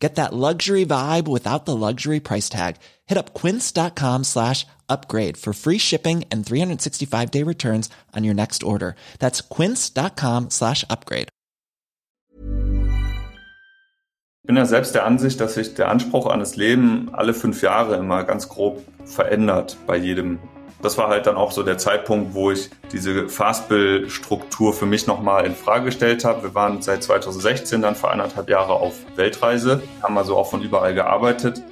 Get that luxury vibe without the luxury price tag. Hit up quince.com slash upgrade for free shipping and 365 day returns on your next order. That's quince.com slash upgrade. Ich bin ja selbst der Ansicht, dass sich der Anspruch an das Leben alle fünf Jahre immer ganz grob verändert bei jedem das war halt dann auch so der Zeitpunkt, wo ich diese Fastbill-Struktur für mich nochmal in Frage gestellt habe. Wir waren seit 2016 dann für eineinhalb Jahre auf Weltreise, haben also auch von überall gearbeitet.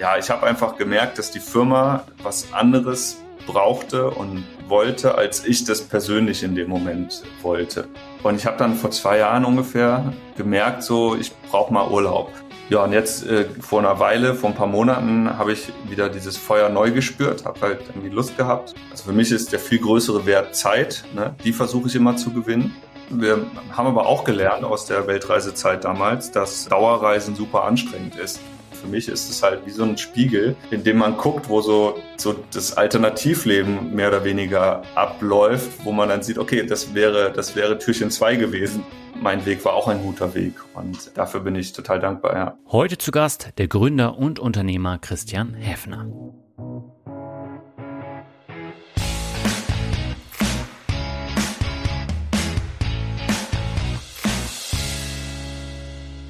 Ja, ich habe einfach gemerkt, dass die Firma was anderes brauchte und wollte, als ich das persönlich in dem Moment wollte. Und ich habe dann vor zwei Jahren ungefähr gemerkt, so ich brauche mal Urlaub. Ja, und jetzt äh, vor einer Weile, vor ein paar Monaten, habe ich wieder dieses Feuer neu gespürt, habe halt irgendwie Lust gehabt. Also für mich ist der viel größere Wert Zeit, ne? die versuche ich immer zu gewinnen. Wir haben aber auch gelernt aus der Weltreisezeit damals, dass Dauerreisen super anstrengend ist. Für mich ist es halt wie so ein Spiegel, in dem man guckt, wo so, so das Alternativleben mehr oder weniger abläuft, wo man dann sieht, okay, das wäre, das wäre Türchen zwei gewesen mein Weg war auch ein guter Weg und dafür bin ich total dankbar. Ja. Heute zu Gast der Gründer und Unternehmer Christian Häfner.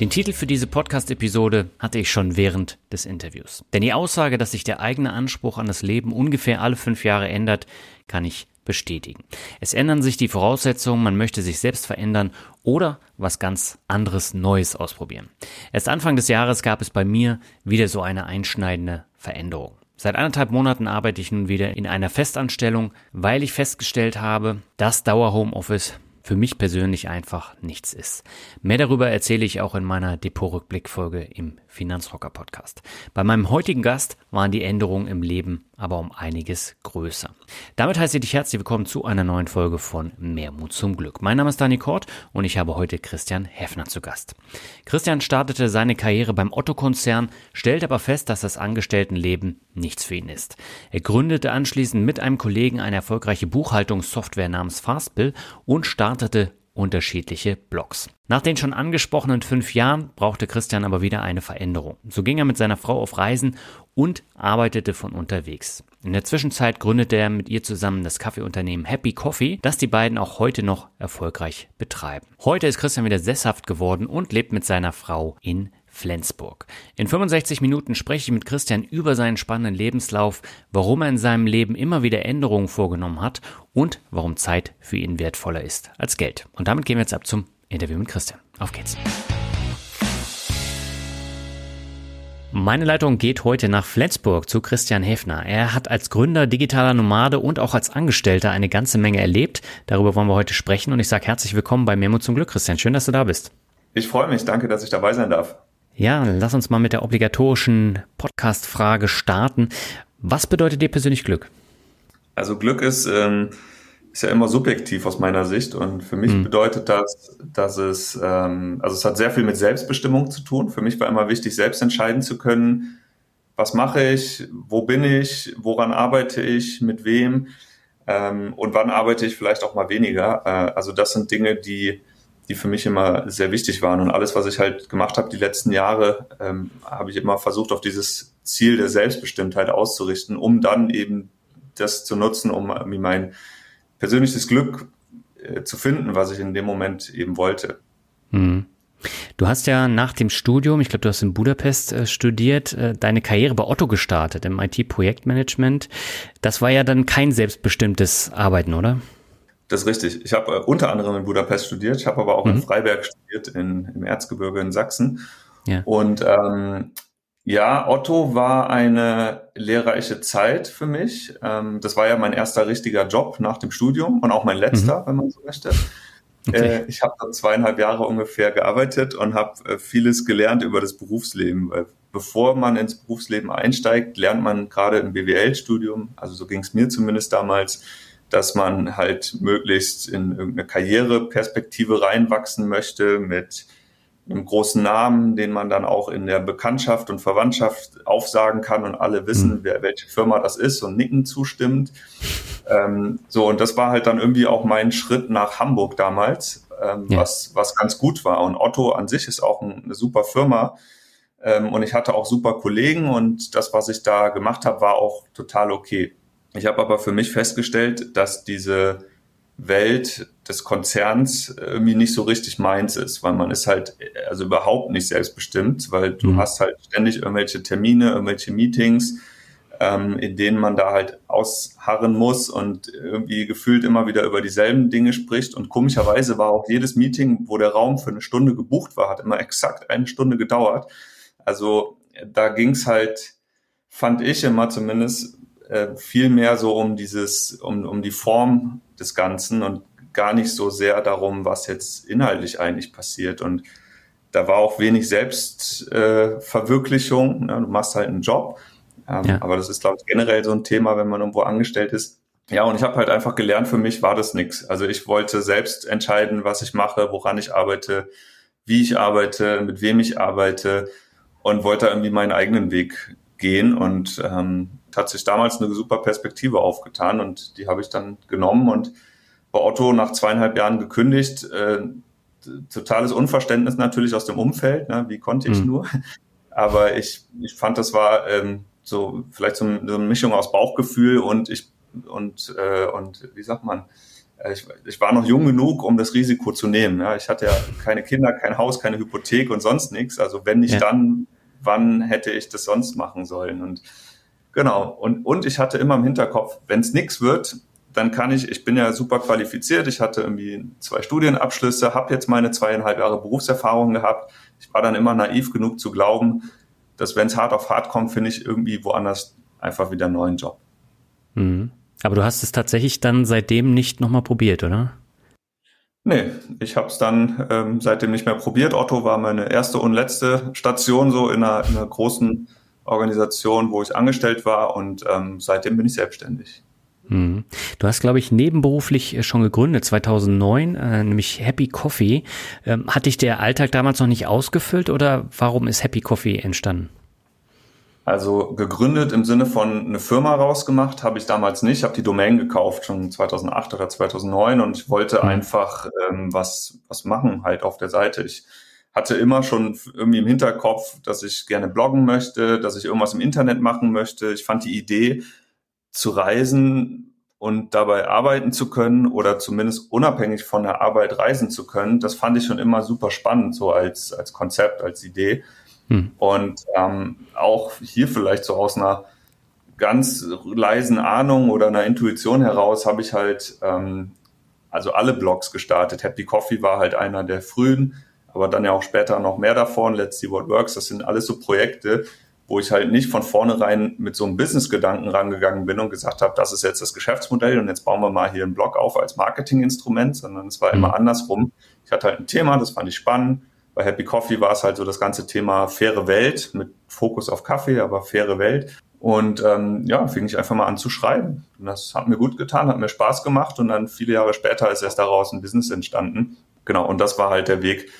Den Titel für diese Podcast-Episode hatte ich schon während des Interviews. Denn die Aussage, dass sich der eigene Anspruch an das Leben ungefähr alle fünf Jahre ändert, kann ich bestätigen. Es ändern sich die Voraussetzungen, man möchte sich selbst verändern oder was ganz anderes Neues ausprobieren. Erst Anfang des Jahres gab es bei mir wieder so eine einschneidende Veränderung. Seit anderthalb Monaten arbeite ich nun wieder in einer Festanstellung, weil ich festgestellt habe, dass Dauer-Homeoffice für mich persönlich einfach nichts ist. Mehr darüber erzähle ich auch in meiner Depot-Rückblick-Folge im Finanzrocker Podcast. Bei meinem heutigen Gast waren die Änderungen im Leben aber um einiges größer. Damit heiße ich dich herzlich willkommen zu einer neuen Folge von Mehrmut zum Glück. Mein Name ist Dani Kort und ich habe heute Christian Heffner zu Gast. Christian startete seine Karriere beim Otto-Konzern, stellte aber fest, dass das Angestelltenleben nichts für ihn ist. Er gründete anschließend mit einem Kollegen eine erfolgreiche Buchhaltungssoftware namens Fastbill und startete unterschiedliche Blogs. Nach den schon angesprochenen fünf Jahren brauchte Christian aber wieder eine Veränderung. So ging er mit seiner Frau auf Reisen und arbeitete von unterwegs. In der Zwischenzeit gründete er mit ihr zusammen das Kaffeeunternehmen Happy Coffee, das die beiden auch heute noch erfolgreich betreiben. Heute ist Christian wieder sesshaft geworden und lebt mit seiner Frau in Flensburg. In 65 Minuten spreche ich mit Christian über seinen spannenden Lebenslauf, warum er in seinem Leben immer wieder Änderungen vorgenommen hat und warum Zeit für ihn wertvoller ist als Geld. Und damit gehen wir jetzt ab zum Interview mit Christian. Auf geht's. Meine Leitung geht heute nach Flensburg zu Christian Häfner. Er hat als Gründer digitaler Nomade und auch als Angestellter eine ganze Menge erlebt. Darüber wollen wir heute sprechen und ich sage herzlich willkommen bei Memo zum Glück, Christian. Schön, dass du da bist. Ich freue mich. Danke, dass ich dabei sein darf. Ja, lass uns mal mit der obligatorischen Podcast-Frage starten. Was bedeutet dir persönlich Glück? Also Glück ist, ähm, ist ja immer subjektiv aus meiner Sicht und für mich mhm. bedeutet das, dass es, ähm, also es hat sehr viel mit Selbstbestimmung zu tun. Für mich war immer wichtig, selbst entscheiden zu können, was mache ich, wo bin ich, woran arbeite ich, mit wem ähm, und wann arbeite ich vielleicht auch mal weniger. Äh, also das sind Dinge, die die für mich immer sehr wichtig waren. Und alles, was ich halt gemacht habe die letzten Jahre, ähm, habe ich immer versucht, auf dieses Ziel der Selbstbestimmtheit auszurichten, um dann eben das zu nutzen, um mein persönliches Glück äh, zu finden, was ich in dem Moment eben wollte. Hm. Du hast ja nach dem Studium, ich glaube, du hast in Budapest äh, studiert, äh, deine Karriere bei Otto gestartet im IT-Projektmanagement. Das war ja dann kein selbstbestimmtes Arbeiten, oder? Das ist richtig. Ich habe äh, unter anderem in Budapest studiert, ich habe aber auch mhm. in Freiberg studiert, in, im Erzgebirge in Sachsen. Ja. Und ähm, ja, Otto war eine lehrreiche Zeit für mich. Ähm, das war ja mein erster richtiger Job nach dem Studium und auch mein letzter, mhm. wenn man so möchte. Okay. Äh, ich habe da zweieinhalb Jahre ungefähr gearbeitet und habe äh, vieles gelernt über das Berufsleben. Weil bevor man ins Berufsleben einsteigt, lernt man gerade im BWL-Studium, also so ging es mir zumindest damals, dass man halt möglichst in irgendeine Karriereperspektive reinwachsen möchte mit einem großen Namen, den man dann auch in der Bekanntschaft und Verwandtschaft aufsagen kann und alle wissen, mhm. wer welche Firma das ist und nicken zustimmt. Ähm, so, und das war halt dann irgendwie auch mein Schritt nach Hamburg damals, ähm, ja. was, was ganz gut war. Und Otto an sich ist auch ein, eine super Firma. Ähm, und ich hatte auch super Kollegen und das, was ich da gemacht habe, war auch total okay. Ich habe aber für mich festgestellt, dass diese Welt des Konzerns irgendwie nicht so richtig meins ist, weil man ist halt also überhaupt nicht selbstbestimmt, weil du mhm. hast halt ständig irgendwelche Termine, irgendwelche Meetings, ähm, in denen man da halt ausharren muss und irgendwie gefühlt immer wieder über dieselben Dinge spricht. Und komischerweise war auch jedes Meeting, wo der Raum für eine Stunde gebucht war, hat immer exakt eine Stunde gedauert. Also da ging's halt, fand ich immer zumindest, äh, viel mehr so um dieses, um, um die Form des Ganzen und gar nicht so sehr darum, was jetzt inhaltlich eigentlich passiert. Und da war auch wenig Selbstverwirklichung. Äh, ne? Du machst halt einen Job. Ähm, ja. Aber das ist, glaube ich, generell so ein Thema, wenn man irgendwo angestellt ist. Ja, und ich habe halt einfach gelernt, für mich war das nichts. Also ich wollte selbst entscheiden, was ich mache, woran ich arbeite, wie ich arbeite, mit wem ich arbeite und wollte irgendwie meinen eigenen Weg gehen. Und ähm, hat sich damals eine super Perspektive aufgetan und die habe ich dann genommen und bei Otto nach zweieinhalb Jahren gekündigt. Äh, totales Unverständnis natürlich aus dem Umfeld, ne? wie konnte ich mhm. nur. Aber ich, ich fand, das war ähm, so vielleicht so, eine Mischung aus Bauchgefühl und ich und äh, und wie sagt man, äh, ich, ich war noch jung genug, um das Risiko zu nehmen. Ja? Ich hatte ja keine Kinder, kein Haus, keine Hypothek und sonst nichts. Also wenn nicht ja. dann, wann hätte ich das sonst machen sollen? Und Genau. Und, und ich hatte immer im Hinterkopf, wenn es nichts wird, dann kann ich, ich bin ja super qualifiziert, ich hatte irgendwie zwei Studienabschlüsse, habe jetzt meine zweieinhalb Jahre Berufserfahrung gehabt. Ich war dann immer naiv genug zu glauben, dass wenn es hart auf hart kommt, finde ich irgendwie woanders einfach wieder einen neuen Job. Mhm. Aber du hast es tatsächlich dann seitdem nicht nochmal probiert, oder? Nee, ich habe es dann ähm, seitdem nicht mehr probiert. Otto war meine erste und letzte Station so in einer, in einer großen Organisation, wo ich angestellt war und ähm, seitdem bin ich selbstständig. Mhm. Du hast, glaube ich, nebenberuflich äh, schon gegründet, 2009, äh, nämlich Happy Coffee. Ähm, hat dich der Alltag damals noch nicht ausgefüllt oder warum ist Happy Coffee entstanden? Also gegründet im Sinne von eine Firma rausgemacht habe ich damals nicht. Ich habe die Domain gekauft schon 2008 oder 2009 und ich wollte mhm. einfach ähm, was was machen halt auf der Seite. Ich hatte immer schon irgendwie im Hinterkopf, dass ich gerne bloggen möchte, dass ich irgendwas im Internet machen möchte. Ich fand die Idee zu reisen und dabei arbeiten zu können oder zumindest unabhängig von der Arbeit reisen zu können, das fand ich schon immer super spannend, so als, als Konzept, als Idee. Hm. Und ähm, auch hier vielleicht so aus einer ganz leisen Ahnung oder einer Intuition heraus habe ich halt ähm, also alle Blogs gestartet. Happy Coffee war halt einer der frühen aber dann ja auch später noch mehr davon. Let's See What Works, das sind alles so Projekte, wo ich halt nicht von vornherein mit so einem Business-Gedanken rangegangen bin und gesagt habe, das ist jetzt das Geschäftsmodell und jetzt bauen wir mal hier einen Blog auf als Marketinginstrument, sondern es war immer mhm. andersrum. Ich hatte halt ein Thema, das fand ich spannend. Bei Happy Coffee war es halt so das ganze Thema faire Welt mit Fokus auf Kaffee, aber faire Welt. Und ähm, ja, fing ich einfach mal an zu schreiben. Und das hat mir gut getan, hat mir Spaß gemacht und dann viele Jahre später ist erst daraus ein Business entstanden. Genau, und das war halt der Weg,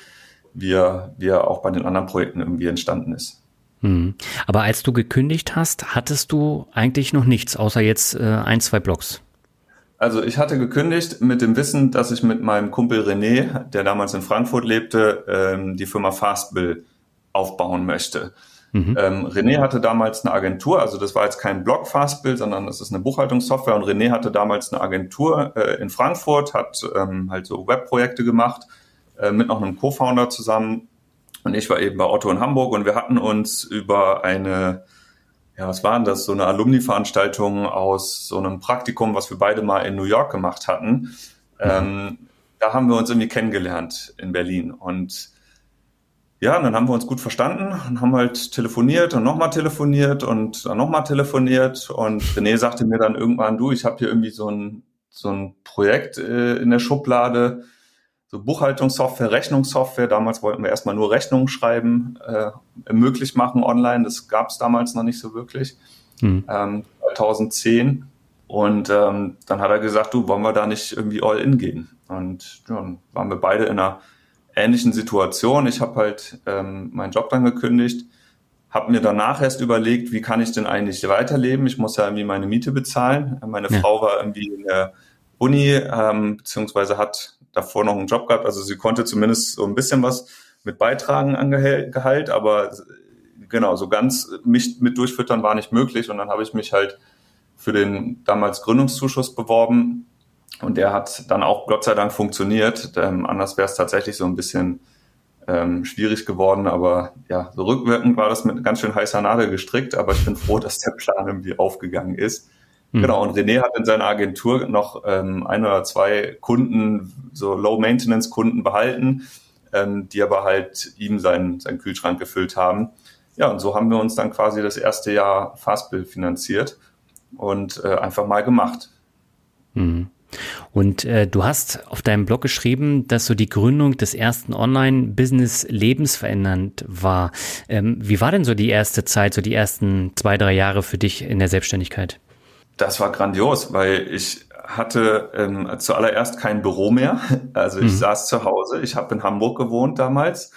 wie er, auch bei den anderen Projekten irgendwie entstanden ist. Hm. Aber als du gekündigt hast, hattest du eigentlich noch nichts, außer jetzt äh, ein, zwei Blogs. Also ich hatte gekündigt mit dem Wissen, dass ich mit meinem Kumpel René, der damals in Frankfurt lebte, ähm, die Firma Fastbill aufbauen möchte. Mhm. Ähm, René hatte damals eine Agentur, also das war jetzt kein Blog Fastbill, sondern das ist eine Buchhaltungssoftware und René hatte damals eine Agentur äh, in Frankfurt, hat ähm, halt so Webprojekte gemacht äh, mit noch einem Co-Founder zusammen. Und ich war eben bei Otto in Hamburg und wir hatten uns über eine, ja, was waren das, so eine Alumni-Veranstaltung aus so einem Praktikum, was wir beide mal in New York gemacht hatten. Mhm. Ähm, da haben wir uns irgendwie kennengelernt in Berlin. Und ja, und dann haben wir uns gut verstanden und haben halt telefoniert und nochmal telefoniert und dann nochmal telefoniert. Und René sagte mir dann irgendwann, du, ich habe hier irgendwie so ein, so ein Projekt äh, in der Schublade so Buchhaltungssoftware, Rechnungssoftware. Damals wollten wir erstmal nur Rechnungen schreiben, äh, möglich machen online. Das gab es damals noch nicht so wirklich. Hm. Ähm, 2010. Und ähm, dann hat er gesagt, du, wollen wir da nicht irgendwie all in gehen? Und ja, dann waren wir beide in einer ähnlichen Situation. Ich habe halt ähm, meinen Job dann gekündigt, habe mir danach erst überlegt, wie kann ich denn eigentlich weiterleben? Ich muss ja irgendwie meine Miete bezahlen. Meine ja. Frau war irgendwie in der Uni, ähm, beziehungsweise hat davor noch einen Job gehabt. Also sie konnte zumindest so ein bisschen was mit beitragen an Gehalt, aber genau, so ganz mich mit durchfüttern war nicht möglich. Und dann habe ich mich halt für den damals Gründungszuschuss beworben. Und der hat dann auch Gott sei Dank funktioniert. Ähm, anders wäre es tatsächlich so ein bisschen ähm, schwierig geworden. Aber ja, so rückwirkend war das mit ganz schön heißer Nadel gestrickt. Aber ich bin froh, dass der Plan irgendwie aufgegangen ist. Mhm. Genau, und René hat in seiner Agentur noch ähm, ein oder zwei Kunden, so Low-Maintenance-Kunden behalten, ähm, die aber halt ihm seinen, seinen Kühlschrank gefüllt haben. Ja, und so haben wir uns dann quasi das erste Jahr Fastbill finanziert und äh, einfach mal gemacht. Mhm. Und äh, du hast auf deinem Blog geschrieben, dass so die Gründung des ersten Online-Business lebensverändernd war. Ähm, wie war denn so die erste Zeit, so die ersten zwei, drei Jahre für dich in der Selbstständigkeit? Das war grandios, weil ich hatte ähm, zuallererst kein Büro mehr. Also ich mhm. saß zu Hause. Ich habe in Hamburg gewohnt damals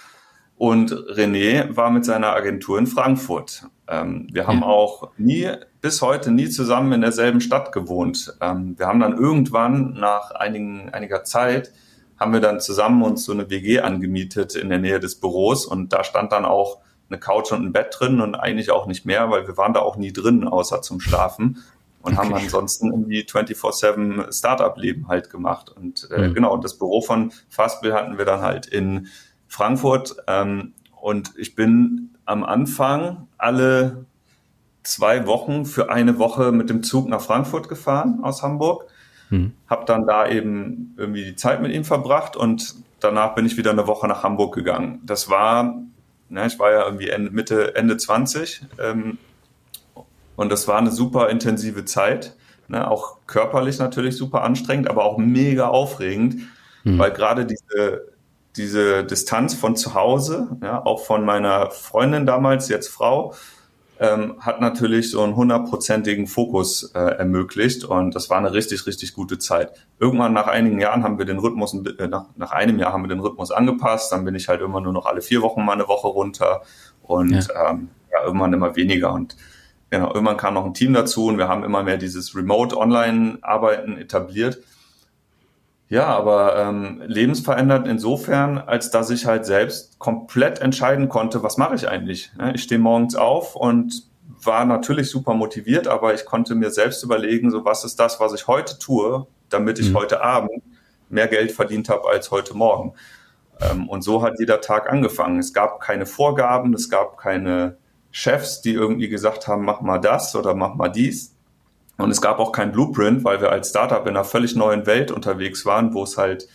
und René war mit seiner Agentur in Frankfurt. Ähm, wir haben ja. auch nie, bis heute nie zusammen in derselben Stadt gewohnt. Ähm, wir haben dann irgendwann nach einigen, einiger Zeit haben wir dann zusammen uns so eine WG angemietet in der Nähe des Büros und da stand dann auch eine Couch und ein Bett drin und eigentlich auch nicht mehr, weil wir waren da auch nie drin, außer zum Schlafen und okay. haben ansonsten irgendwie 24-7 Startup-Leben halt gemacht. Und äh, mhm. genau, das Büro von Fastbill hatten wir dann halt in Frankfurt. Ähm, und ich bin am Anfang alle zwei Wochen für eine Woche mit dem Zug nach Frankfurt gefahren aus Hamburg. Mhm. Habe dann da eben irgendwie die Zeit mit ihm verbracht und danach bin ich wieder eine Woche nach Hamburg gegangen. Das war, ne, ich war ja irgendwie Ende, Mitte, Ende 20 ähm, und das war eine super intensive Zeit. Ne, auch körperlich natürlich super anstrengend, aber auch mega aufregend, mhm. weil gerade diese diese Distanz von zu Hause, ja, auch von meiner Freundin damals, jetzt Frau, ähm, hat natürlich so einen hundertprozentigen Fokus äh, ermöglicht und das war eine richtig, richtig gute Zeit. Irgendwann nach einigen Jahren haben wir den Rhythmus, äh, nach, nach einem Jahr haben wir den Rhythmus angepasst, dann bin ich halt immer nur noch alle vier Wochen mal eine Woche runter und ja. Ähm, ja, irgendwann immer weniger und genau, irgendwann kam noch ein Team dazu und wir haben immer mehr dieses Remote-Online-Arbeiten etabliert ja, aber ähm, lebensverändert insofern, als dass ich halt selbst komplett entscheiden konnte, was mache ich eigentlich. Ich stehe morgens auf und war natürlich super motiviert, aber ich konnte mir selbst überlegen, so was ist das, was ich heute tue, damit ich mhm. heute Abend mehr Geld verdient habe als heute Morgen. Ähm, und so hat jeder Tag angefangen. Es gab keine Vorgaben, es gab keine Chefs, die irgendwie gesagt haben, mach mal das oder mach mal dies, und es gab auch kein Blueprint, weil wir als Startup in einer völlig neuen Welt unterwegs waren, wo es halt,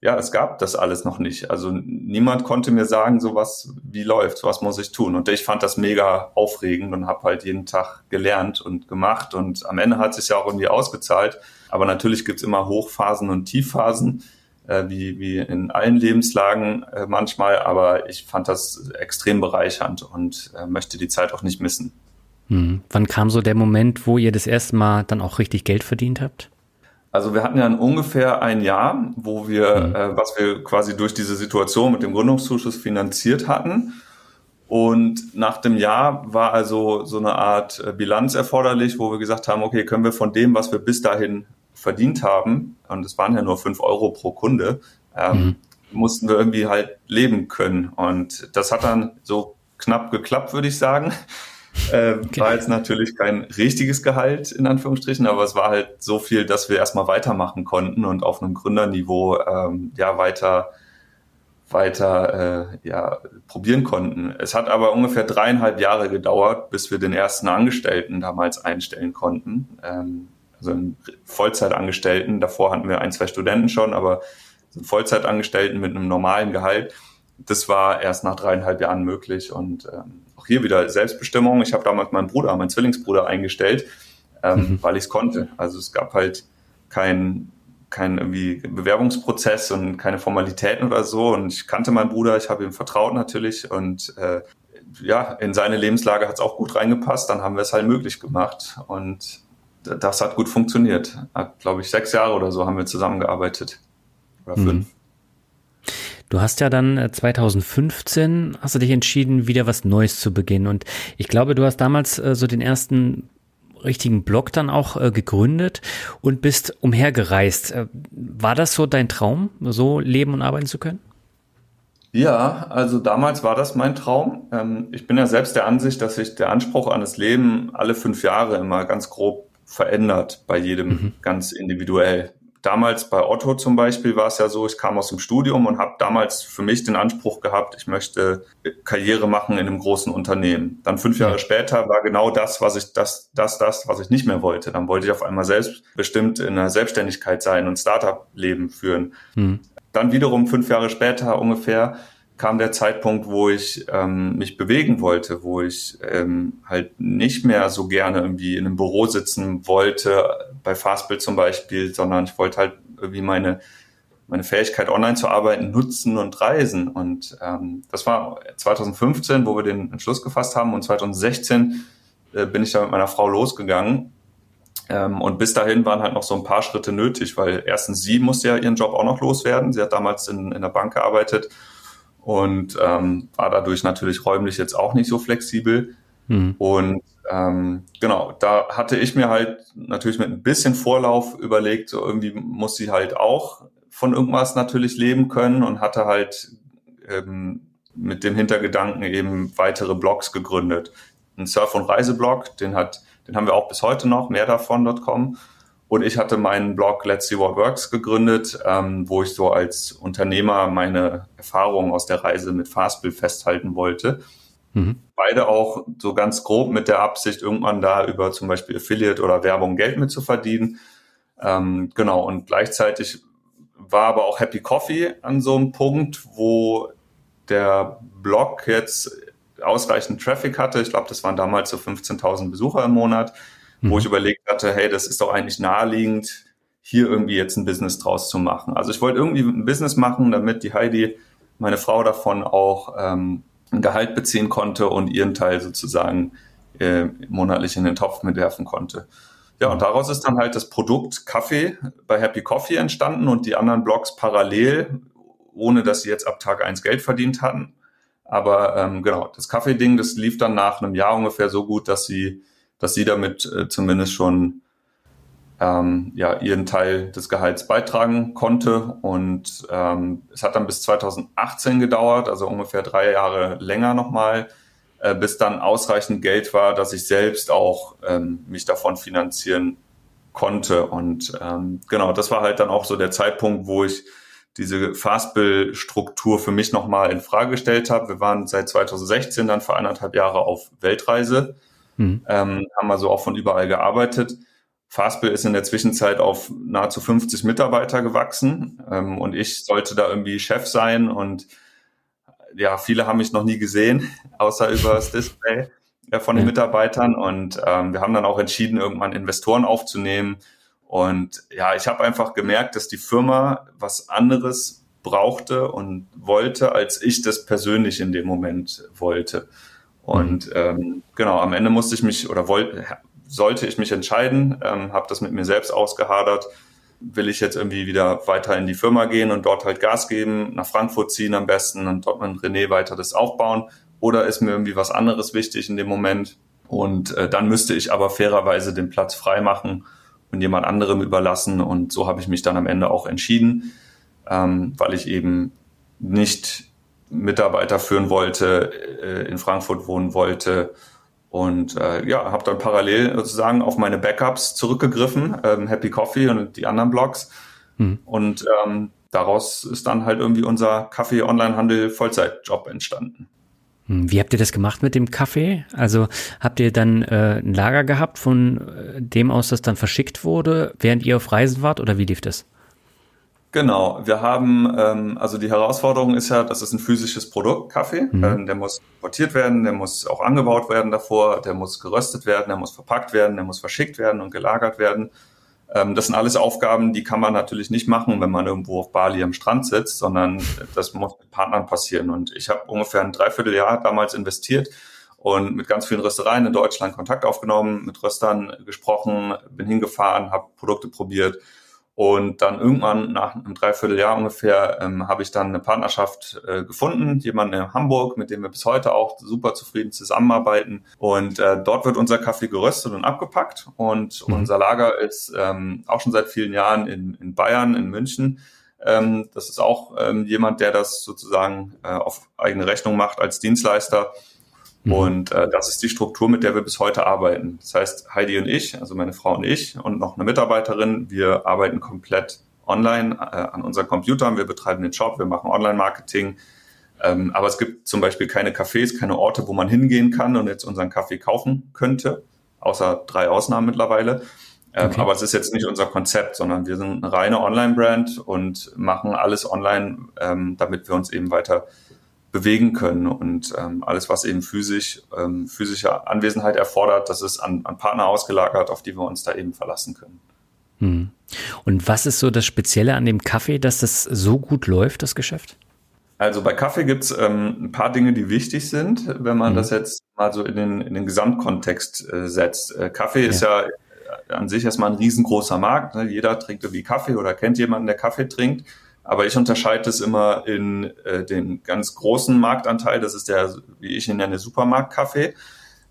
ja, es gab das alles noch nicht. Also niemand konnte mir sagen, so was, wie läuft, was muss ich tun. Und ich fand das mega aufregend und habe halt jeden Tag gelernt und gemacht. Und am Ende hat es sich ja auch irgendwie ausgezahlt. Aber natürlich gibt's immer Hochphasen und Tiefphasen, äh, wie, wie in allen Lebenslagen äh, manchmal. Aber ich fand das extrem bereichernd und äh, möchte die Zeit auch nicht missen. Hm. Wann kam so der Moment, wo ihr das erste Mal dann auch richtig Geld verdient habt? Also wir hatten ja ungefähr ein Jahr, wo wir, mhm. äh, was wir quasi durch diese Situation mit dem Gründungszuschuss finanziert hatten. Und nach dem Jahr war also so eine Art äh, Bilanz erforderlich, wo wir gesagt haben, okay, können wir von dem, was wir bis dahin verdient haben, und es waren ja nur fünf Euro pro Kunde, ähm, mhm. mussten wir irgendwie halt leben können. Und das hat dann so knapp geklappt, würde ich sagen. Äh, okay. War jetzt natürlich kein richtiges Gehalt in Anführungsstrichen, aber es war halt so viel, dass wir erstmal weitermachen konnten und auf einem Gründerniveau ähm, ja weiter weiter äh, ja, probieren konnten. Es hat aber ungefähr dreieinhalb Jahre gedauert, bis wir den ersten Angestellten damals einstellen konnten. Ähm, also einen Vollzeitangestellten. Davor hatten wir ein, zwei Studenten schon, aber einen Vollzeitangestellten mit einem normalen Gehalt. Das war erst nach dreieinhalb Jahren möglich und ähm, hier wieder Selbstbestimmung. Ich habe damals meinen Bruder, meinen Zwillingsbruder eingestellt, ähm, mhm. weil ich es konnte. Also es gab halt kein kein irgendwie Bewerbungsprozess und keine Formalitäten oder so. Und ich kannte meinen Bruder, ich habe ihm vertraut natürlich und äh, ja, in seine Lebenslage hat es auch gut reingepasst. Dann haben wir es halt möglich gemacht und das hat gut funktioniert. Hat, glaube ich, sechs Jahre oder so haben wir zusammengearbeitet. Oder fünf. Mhm. Du hast ja dann 2015 äh, hast du dich entschieden, wieder was Neues zu beginnen. Und ich glaube, du hast damals äh, so den ersten richtigen Blog dann auch äh, gegründet und bist umhergereist. war das so dein Traum, so leben und arbeiten zu können? Ja, also damals war das mein Traum. Ähm, ich bin ja selbst der Ansicht, dass sich der Anspruch an das Leben alle fünf Jahre immer ganz grob verändert, bei jedem mhm. ganz individuell damals bei Otto zum Beispiel war es ja so, ich kam aus dem Studium und habe damals für mich den Anspruch gehabt, ich möchte Karriere machen in einem großen Unternehmen. Dann fünf Jahre später war genau das, was ich, das, das, das, was ich nicht mehr wollte. Dann wollte ich auf einmal selbstbestimmt in einer Selbstständigkeit sein und Startup-Leben führen. Mhm. Dann wiederum fünf Jahre später ungefähr kam der Zeitpunkt, wo ich ähm, mich bewegen wollte, wo ich ähm, halt nicht mehr so gerne irgendwie in einem Büro sitzen wollte, bei Fastbill zum Beispiel, sondern ich wollte halt irgendwie meine meine Fähigkeit, online zu arbeiten, nutzen und reisen. Und ähm, das war 2015, wo wir den Entschluss gefasst haben. Und 2016 äh, bin ich da mit meiner Frau losgegangen. Ähm, und bis dahin waren halt noch so ein paar Schritte nötig, weil erstens sie musste ja ihren Job auch noch loswerden. Sie hat damals in, in der Bank gearbeitet und ähm, war dadurch natürlich räumlich jetzt auch nicht so flexibel. Mhm. Und ähm, genau, da hatte ich mir halt natürlich mit ein bisschen Vorlauf überlegt, so irgendwie muss sie halt auch von irgendwas natürlich leben können und hatte halt ähm, mit dem Hintergedanken eben weitere Blogs gegründet. Ein Surf- und Reiseblog, den hat, den haben wir auch bis heute noch, mehr davon.com. Und ich hatte meinen Blog Let's See What Works gegründet, ähm, wo ich so als Unternehmer meine Erfahrungen aus der Reise mit Fastbill festhalten wollte. Mhm. Beide auch so ganz grob mit der Absicht, irgendwann da über zum Beispiel Affiliate oder Werbung Geld mit zu verdienen. Ähm, genau, und gleichzeitig war aber auch Happy Coffee an so einem Punkt, wo der Blog jetzt ausreichend Traffic hatte. Ich glaube, das waren damals so 15.000 Besucher im Monat mhm. wo ich überlegt hatte, hey, das ist doch eigentlich naheliegend, hier irgendwie jetzt ein Business draus zu machen. Also ich wollte irgendwie ein Business machen, damit die Heidi, meine Frau, davon auch ähm, ein Gehalt beziehen konnte und ihren Teil sozusagen äh, monatlich in den Topf mitwerfen konnte. Ja, und daraus ist dann halt das Produkt Kaffee bei Happy Coffee entstanden und die anderen Blogs parallel, ohne dass sie jetzt ab Tag eins Geld verdient hatten. Aber ähm, genau, das Kaffee-Ding, das lief dann nach einem Jahr ungefähr so gut, dass sie dass sie damit äh, zumindest schon ähm, ja, ihren Teil des Gehalts beitragen konnte. Und ähm, es hat dann bis 2018 gedauert, also ungefähr drei Jahre länger nochmal, äh, bis dann ausreichend Geld war, dass ich selbst auch ähm, mich davon finanzieren konnte. Und ähm, genau, das war halt dann auch so der Zeitpunkt, wo ich diese Fastbill-Struktur für mich nochmal in Frage gestellt habe. Wir waren seit 2016 dann für eineinhalb Jahre auf Weltreise Mhm. Ähm, haben also auch von überall gearbeitet. Fastbill ist in der Zwischenzeit auf nahezu 50 Mitarbeiter gewachsen ähm, und ich sollte da irgendwie Chef sein und ja, viele haben mich noch nie gesehen, außer über das Display äh, von den. Mitarbeitern und ähm, wir haben dann auch entschieden, irgendwann Investoren aufzunehmen und ja, ich habe einfach gemerkt, dass die Firma was anderes brauchte und wollte, als ich das persönlich in dem Moment wollte. Und mhm. ähm, genau, am Ende musste ich mich oder wollte, sollte ich mich entscheiden, ähm, habe das mit mir selbst ausgehadert. Will ich jetzt irgendwie wieder weiter in die Firma gehen und dort halt Gas geben, nach Frankfurt ziehen am besten und dort mit René weiter das aufbauen? Oder ist mir irgendwie was anderes wichtig in dem Moment? Und äh, dann müsste ich aber fairerweise den Platz frei machen und jemand anderem überlassen. Und so habe ich mich dann am Ende auch entschieden, ähm, weil ich eben nicht Mitarbeiter führen wollte, äh, in Frankfurt wohnen wollte und äh, ja, habe dann parallel sozusagen auf meine Backups zurückgegriffen, ähm, Happy Coffee und die anderen Blogs. Mhm. Und ähm, daraus ist dann halt irgendwie unser Kaffee-Online-Handel Vollzeitjob entstanden. Hm, wie habt ihr das gemacht mit dem Kaffee? Also habt ihr dann äh, ein Lager gehabt, von äh, dem aus das dann verschickt wurde, während ihr auf Reisen wart oder wie lief das? Genau, wir haben, ähm, also die Herausforderung ist ja, das ist ein physisches Produkt, Kaffee. Mhm. Ähm, der muss importiert werden, der muss auch angebaut werden davor, der muss geröstet werden, der muss verpackt werden, der muss verschickt werden und gelagert werden. Ähm, das sind alles Aufgaben, die kann man natürlich nicht machen, wenn man irgendwo auf Bali am Strand sitzt, sondern das muss mit Partnern passieren. Und ich habe ungefähr ein Dreivierteljahr damals investiert und mit ganz vielen Röstereien in Deutschland Kontakt aufgenommen, mit Röstern gesprochen, bin hingefahren, habe Produkte probiert und dann irgendwann nach einem Dreivierteljahr ungefähr ähm, habe ich dann eine Partnerschaft äh, gefunden, jemanden in Hamburg, mit dem wir bis heute auch super zufrieden zusammenarbeiten. Und äh, dort wird unser Kaffee geröstet und abgepackt. Und mhm. unser Lager ist ähm, auch schon seit vielen Jahren in, in Bayern, in München. Ähm, das ist auch ähm, jemand, der das sozusagen äh, auf eigene Rechnung macht als Dienstleister. Mhm. Und äh, das ist die Struktur, mit der wir bis heute arbeiten. Das heißt, Heidi und ich, also meine Frau und ich und noch eine Mitarbeiterin, wir arbeiten komplett online äh, an unseren Computern. Wir betreiben den Shop, wir machen Online-Marketing. Ähm, aber es gibt zum Beispiel keine Cafés, keine Orte, wo man hingehen kann und jetzt unseren Kaffee kaufen könnte, außer drei Ausnahmen mittlerweile. Ähm, okay. Aber es ist jetzt nicht unser Konzept, sondern wir sind eine reine Online-Brand und machen alles online, ähm, damit wir uns eben weiter bewegen können. Und ähm, alles, was eben physisch, ähm, physische Anwesenheit erfordert, das ist an, an Partner ausgelagert, auf die wir uns da eben verlassen können. Hm. Und was ist so das Spezielle an dem Kaffee, dass das so gut läuft, das Geschäft? Also bei Kaffee gibt's ähm, ein paar Dinge, die wichtig sind, wenn man mhm. das jetzt mal so in den, in den Gesamtkontext äh, setzt. Äh, Kaffee ja. ist ja an sich erstmal ein riesengroßer Markt. Ne? Jeder trinkt irgendwie Kaffee oder kennt jemanden, der Kaffee trinkt. Aber ich unterscheide es immer in äh, den ganz großen Marktanteil. Das ist der, wie ich ihn nenne, Supermarktkaffee.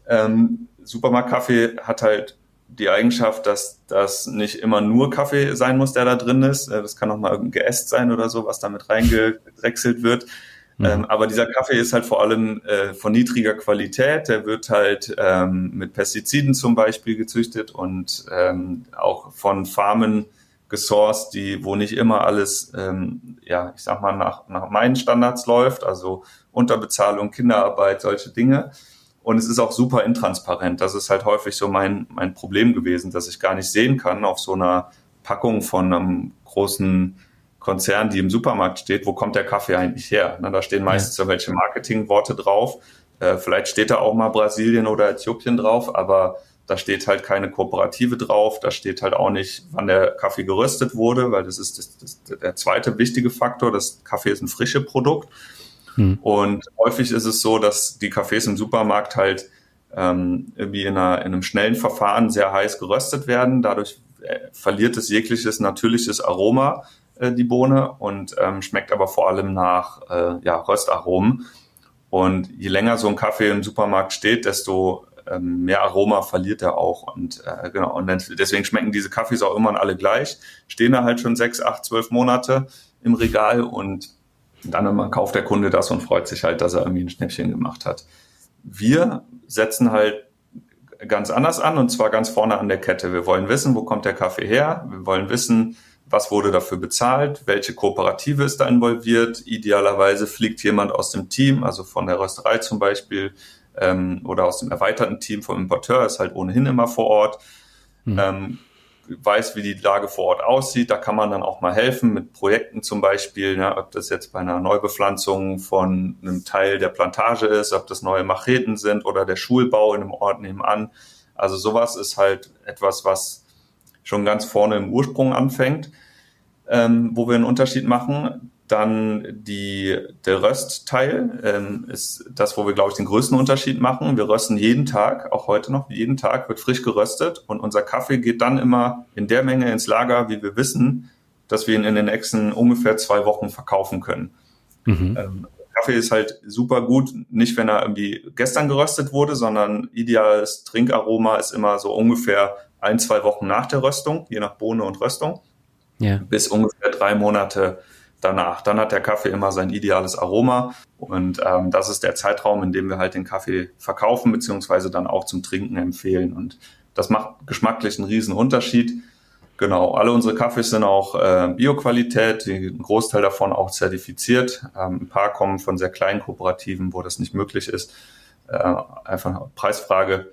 Ähm, Supermarktkaffee hat halt die Eigenschaft, dass das nicht immer nur Kaffee sein muss, der da drin ist. Äh, das kann auch mal irgendein Geäst sein oder so, was damit reingedrechselt wird. Mhm. Ähm, aber dieser Kaffee ist halt vor allem äh, von niedriger Qualität. Der wird halt ähm, mit Pestiziden zum Beispiel gezüchtet und ähm, auch von Farmen gesourced, die, wo nicht immer alles, ähm, ja, ich sag mal, nach, nach meinen Standards läuft, also Unterbezahlung, Kinderarbeit, solche Dinge. Und es ist auch super intransparent. Das ist halt häufig so mein, mein Problem gewesen, dass ich gar nicht sehen kann auf so einer Packung von einem großen Konzern, die im Supermarkt steht, wo kommt der Kaffee eigentlich her? Na, da stehen meistens ja. so welche Marketingworte drauf. Äh, vielleicht steht da auch mal Brasilien oder Äthiopien drauf, aber da steht halt keine Kooperative drauf, da steht halt auch nicht, wann der Kaffee geröstet wurde, weil das ist das, das, der zweite wichtige Faktor. Das Kaffee ist ein frisches Produkt. Hm. Und häufig ist es so, dass die Kaffees im Supermarkt halt ähm, irgendwie in, einer, in einem schnellen Verfahren sehr heiß geröstet werden. Dadurch äh, verliert es jegliches natürliches Aroma, äh, die Bohne, und ähm, schmeckt aber vor allem nach äh, ja, Röstaromen. Und je länger so ein Kaffee im Supermarkt steht, desto ähm, mehr Aroma verliert er auch. Und äh, genau, und deswegen schmecken diese Kaffees auch immer alle gleich. Stehen da halt schon sechs, acht, zwölf Monate im Regal und dann immer kauft der Kunde das und freut sich halt, dass er irgendwie ein Schnäppchen gemacht hat. Wir setzen halt ganz anders an und zwar ganz vorne an der Kette. Wir wollen wissen, wo kommt der Kaffee her? Wir wollen wissen, was wurde dafür bezahlt, welche Kooperative ist da involviert. Idealerweise fliegt jemand aus dem Team, also von der Rösterei zum Beispiel, ähm, oder aus dem erweiterten Team vom Importeur ist halt ohnehin immer vor Ort. Mhm. Ähm, weiß, wie die Lage vor Ort aussieht. Da kann man dann auch mal helfen mit Projekten zum Beispiel, ja, ob das jetzt bei einer Neubepflanzung von einem Teil der Plantage ist, ob das neue Macheten sind oder der Schulbau in einem Ort nebenan. Also sowas ist halt etwas, was schon ganz vorne im Ursprung anfängt, ähm, wo wir einen Unterschied machen. Dann die, der Röstteil ähm, ist das, wo wir, glaube ich, den größten Unterschied machen. Wir rösten jeden Tag, auch heute noch, jeden Tag wird frisch geröstet und unser Kaffee geht dann immer in der Menge ins Lager, wie wir wissen, dass wir ihn in den nächsten ungefähr zwei Wochen verkaufen können. Mhm. Ähm, Kaffee ist halt super gut, nicht wenn er irgendwie gestern geröstet wurde, sondern ideales Trinkaroma ist immer so ungefähr ein, zwei Wochen nach der Röstung, je nach Bohne und Röstung, ja. bis ungefähr drei Monate danach. Dann hat der Kaffee immer sein ideales Aroma und ähm, das ist der Zeitraum, in dem wir halt den Kaffee verkaufen beziehungsweise dann auch zum Trinken empfehlen und das macht geschmacklich einen riesen Unterschied. Genau, alle unsere Kaffees sind auch äh, Bioqualität, ein Großteil davon auch zertifiziert. Ähm, ein paar kommen von sehr kleinen Kooperativen, wo das nicht möglich ist. Äh, einfach Preisfrage.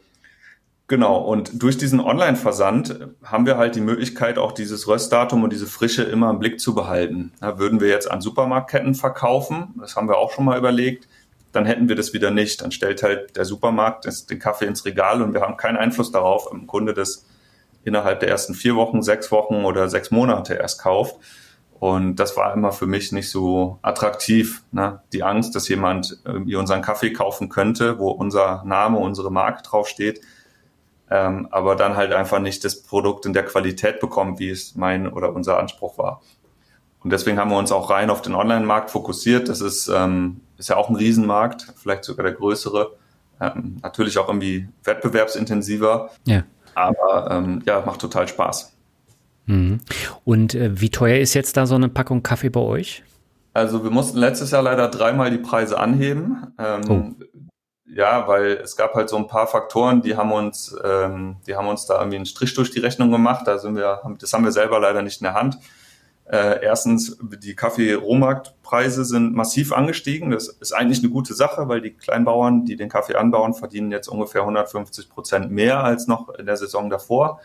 Genau, und durch diesen Online-Versand haben wir halt die Möglichkeit, auch dieses Röstdatum und diese Frische immer im Blick zu behalten. Ja, würden wir jetzt an Supermarktketten verkaufen, das haben wir auch schon mal überlegt, dann hätten wir das wieder nicht. Dann stellt halt der Supermarkt den Kaffee ins Regal und wir haben keinen Einfluss darauf, im Kunde das innerhalb der ersten vier Wochen, sechs Wochen oder sechs Monate erst kauft. Und das war immer für mich nicht so attraktiv. Ne? Die Angst, dass jemand irgendwie unseren Kaffee kaufen könnte, wo unser Name, unsere Marke draufsteht, ähm, aber dann halt einfach nicht das Produkt in der Qualität bekommt, wie es mein oder unser Anspruch war. Und deswegen haben wir uns auch rein auf den Online-Markt fokussiert. Das ist, ähm, ist ja auch ein Riesenmarkt, vielleicht sogar der größere. Ähm, natürlich auch irgendwie wettbewerbsintensiver. Ja. Aber ähm, ja, macht total Spaß. Mhm. Und äh, wie teuer ist jetzt da so eine Packung Kaffee bei euch? Also wir mussten letztes Jahr leider dreimal die Preise anheben. Ähm, oh. Ja, weil es gab halt so ein paar Faktoren, die haben uns, ähm, die haben uns da irgendwie einen Strich durch die Rechnung gemacht. Da sind wir, das haben wir selber leider nicht in der Hand. Äh, erstens, die Kaffee-Rohmarktpreise sind massiv angestiegen. Das ist eigentlich eine gute Sache, weil die Kleinbauern, die den Kaffee anbauen, verdienen jetzt ungefähr 150 Prozent mehr als noch in der Saison davor.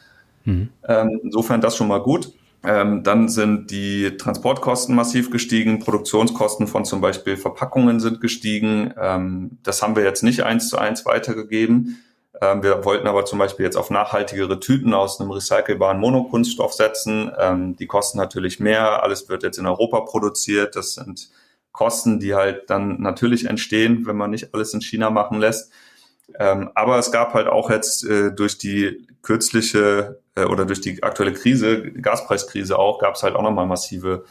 Mhm. Ähm, insofern das schon mal gut. Ähm, dann sind die Transportkosten massiv gestiegen, Produktionskosten von zum Beispiel Verpackungen sind gestiegen. Ähm, das haben wir jetzt nicht eins zu eins weitergegeben. Ähm, wir wollten aber zum Beispiel jetzt auf nachhaltigere Tüten aus einem recycelbaren Monokunststoff setzen. Ähm, die kosten natürlich mehr. Alles wird jetzt in Europa produziert. Das sind Kosten, die halt dann natürlich entstehen, wenn man nicht alles in China machen lässt. Ähm, aber es gab halt auch jetzt äh, durch die kürzliche äh, oder durch die aktuelle Krise, Gaspreiskrise auch, gab es halt auch nochmal massive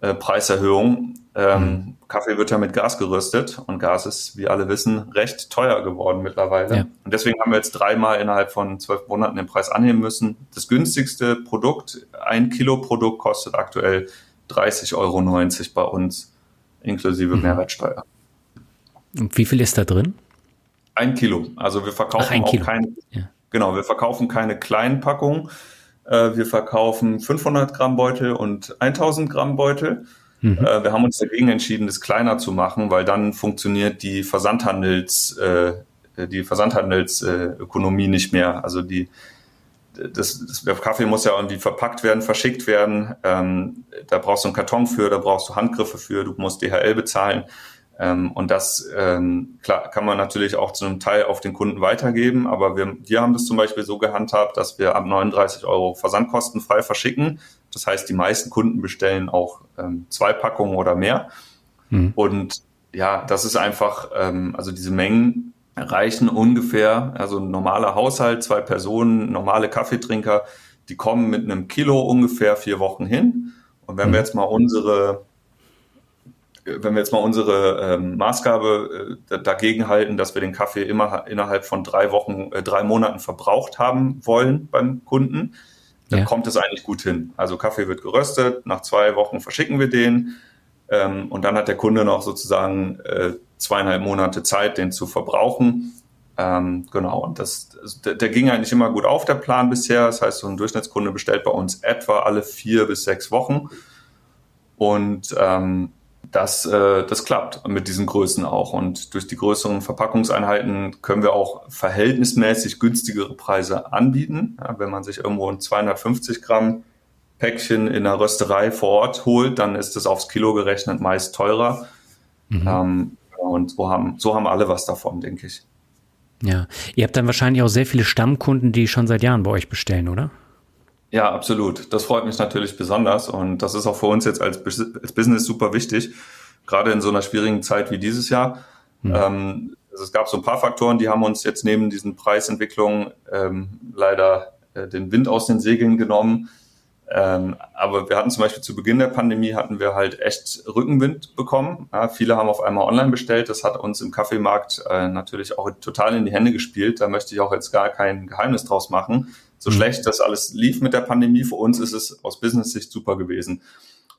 äh, Preiserhöhungen. Ähm, mhm. Kaffee wird ja mit Gas geröstet und Gas ist, wie alle wissen, recht teuer geworden mittlerweile. Ja. Und deswegen haben wir jetzt dreimal innerhalb von zwölf Monaten den Preis anheben müssen. Das günstigste Produkt, ein Kilo Produkt kostet aktuell 30,90 Euro bei uns, inklusive mhm. Mehrwertsteuer. Und wie viel ist da drin? Ein Kilo. Also wir verkaufen Ach, auch keine, ja. genau, wir verkaufen keine kleinen Packungen. Äh, wir verkaufen 500 Gramm Beutel und 1000 Gramm Beutel. Mhm. Äh, wir haben uns dagegen entschieden, das kleiner zu machen, weil dann funktioniert die Versandhandels, äh, die Versandhandelsökonomie nicht mehr. Also die, das, das, der Kaffee muss ja irgendwie verpackt werden, verschickt werden. Ähm, da brauchst du einen Karton für, da brauchst du Handgriffe für, du musst DHL bezahlen. Ähm, und das ähm, klar, kann man natürlich auch zu einem Teil auf den Kunden weitergeben, aber wir, wir haben das zum Beispiel so gehandhabt, dass wir ab 39 Euro versandkostenfrei verschicken. Das heißt, die meisten Kunden bestellen auch ähm, zwei Packungen oder mehr. Mhm. Und ja, das ist einfach, ähm, also diese Mengen reichen ungefähr, also ein normaler Haushalt, zwei Personen, normale Kaffeetrinker, die kommen mit einem Kilo ungefähr vier Wochen hin. Und wenn mhm. wir jetzt mal unsere wenn wir jetzt mal unsere ähm, Maßgabe äh, dagegen halten, dass wir den Kaffee immer innerhalb von drei Wochen, äh, drei Monaten verbraucht haben wollen beim Kunden, dann ja. kommt es eigentlich gut hin. Also Kaffee wird geröstet, nach zwei Wochen verschicken wir den ähm, und dann hat der Kunde noch sozusagen äh, zweieinhalb Monate Zeit, den zu verbrauchen. Ähm, genau, und das, der, der ging eigentlich immer gut auf, der Plan bisher. Das heißt, so ein Durchschnittskunde bestellt bei uns etwa alle vier bis sechs Wochen. Und ähm, das, äh, das klappt mit diesen Größen auch. Und durch die größeren Verpackungseinheiten können wir auch verhältnismäßig günstigere Preise anbieten. Ja, wenn man sich irgendwo ein 250 Gramm Päckchen in der Rösterei vor Ort holt, dann ist es aufs Kilo gerechnet meist teurer. Mhm. Ähm, und so haben, so haben alle was davon, denke ich. Ja, ihr habt dann wahrscheinlich auch sehr viele Stammkunden, die schon seit Jahren bei euch bestellen, oder? Ja, absolut. Das freut mich natürlich besonders und das ist auch für uns jetzt als, als Business super wichtig, gerade in so einer schwierigen Zeit wie dieses Jahr. Mhm. Ähm, also es gab so ein paar Faktoren, die haben uns jetzt neben diesen Preisentwicklungen ähm, leider äh, den Wind aus den Segeln genommen. Ähm, aber wir hatten zum Beispiel zu Beginn der Pandemie hatten wir halt echt Rückenwind bekommen. Ja, viele haben auf einmal online bestellt. Das hat uns im Kaffeemarkt äh, natürlich auch total in die Hände gespielt. Da möchte ich auch jetzt gar kein Geheimnis draus machen so mhm. schlecht das alles lief mit der Pandemie, für uns ist es aus Business-Sicht super gewesen.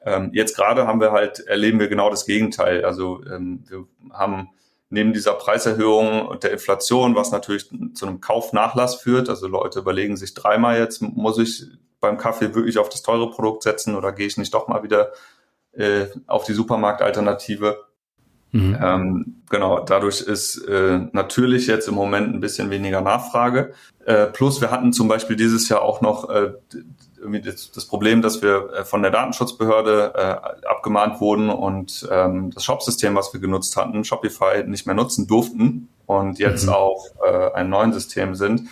Ähm, jetzt gerade haben wir halt, erleben wir genau das Gegenteil. Also ähm, wir haben neben dieser Preiserhöhung und der Inflation, was natürlich zu einem Kaufnachlass führt, also Leute überlegen sich dreimal jetzt, muss ich beim Kaffee wirklich auf das teure Produkt setzen oder gehe ich nicht doch mal wieder äh, auf die Supermarktalternative? Mhm. Ähm, genau, dadurch ist äh, natürlich jetzt im Moment ein bisschen weniger Nachfrage. Äh, plus wir hatten zum Beispiel dieses Jahr auch noch äh, irgendwie das, Problem, dass wir äh, von der Datenschutzbehörde äh, abgemahnt wurden und ähm, das Shopsystem, was wir genutzt hatten, Shopify, nicht mehr nutzen durften und jetzt mhm. auf äh, einem neuen System sind.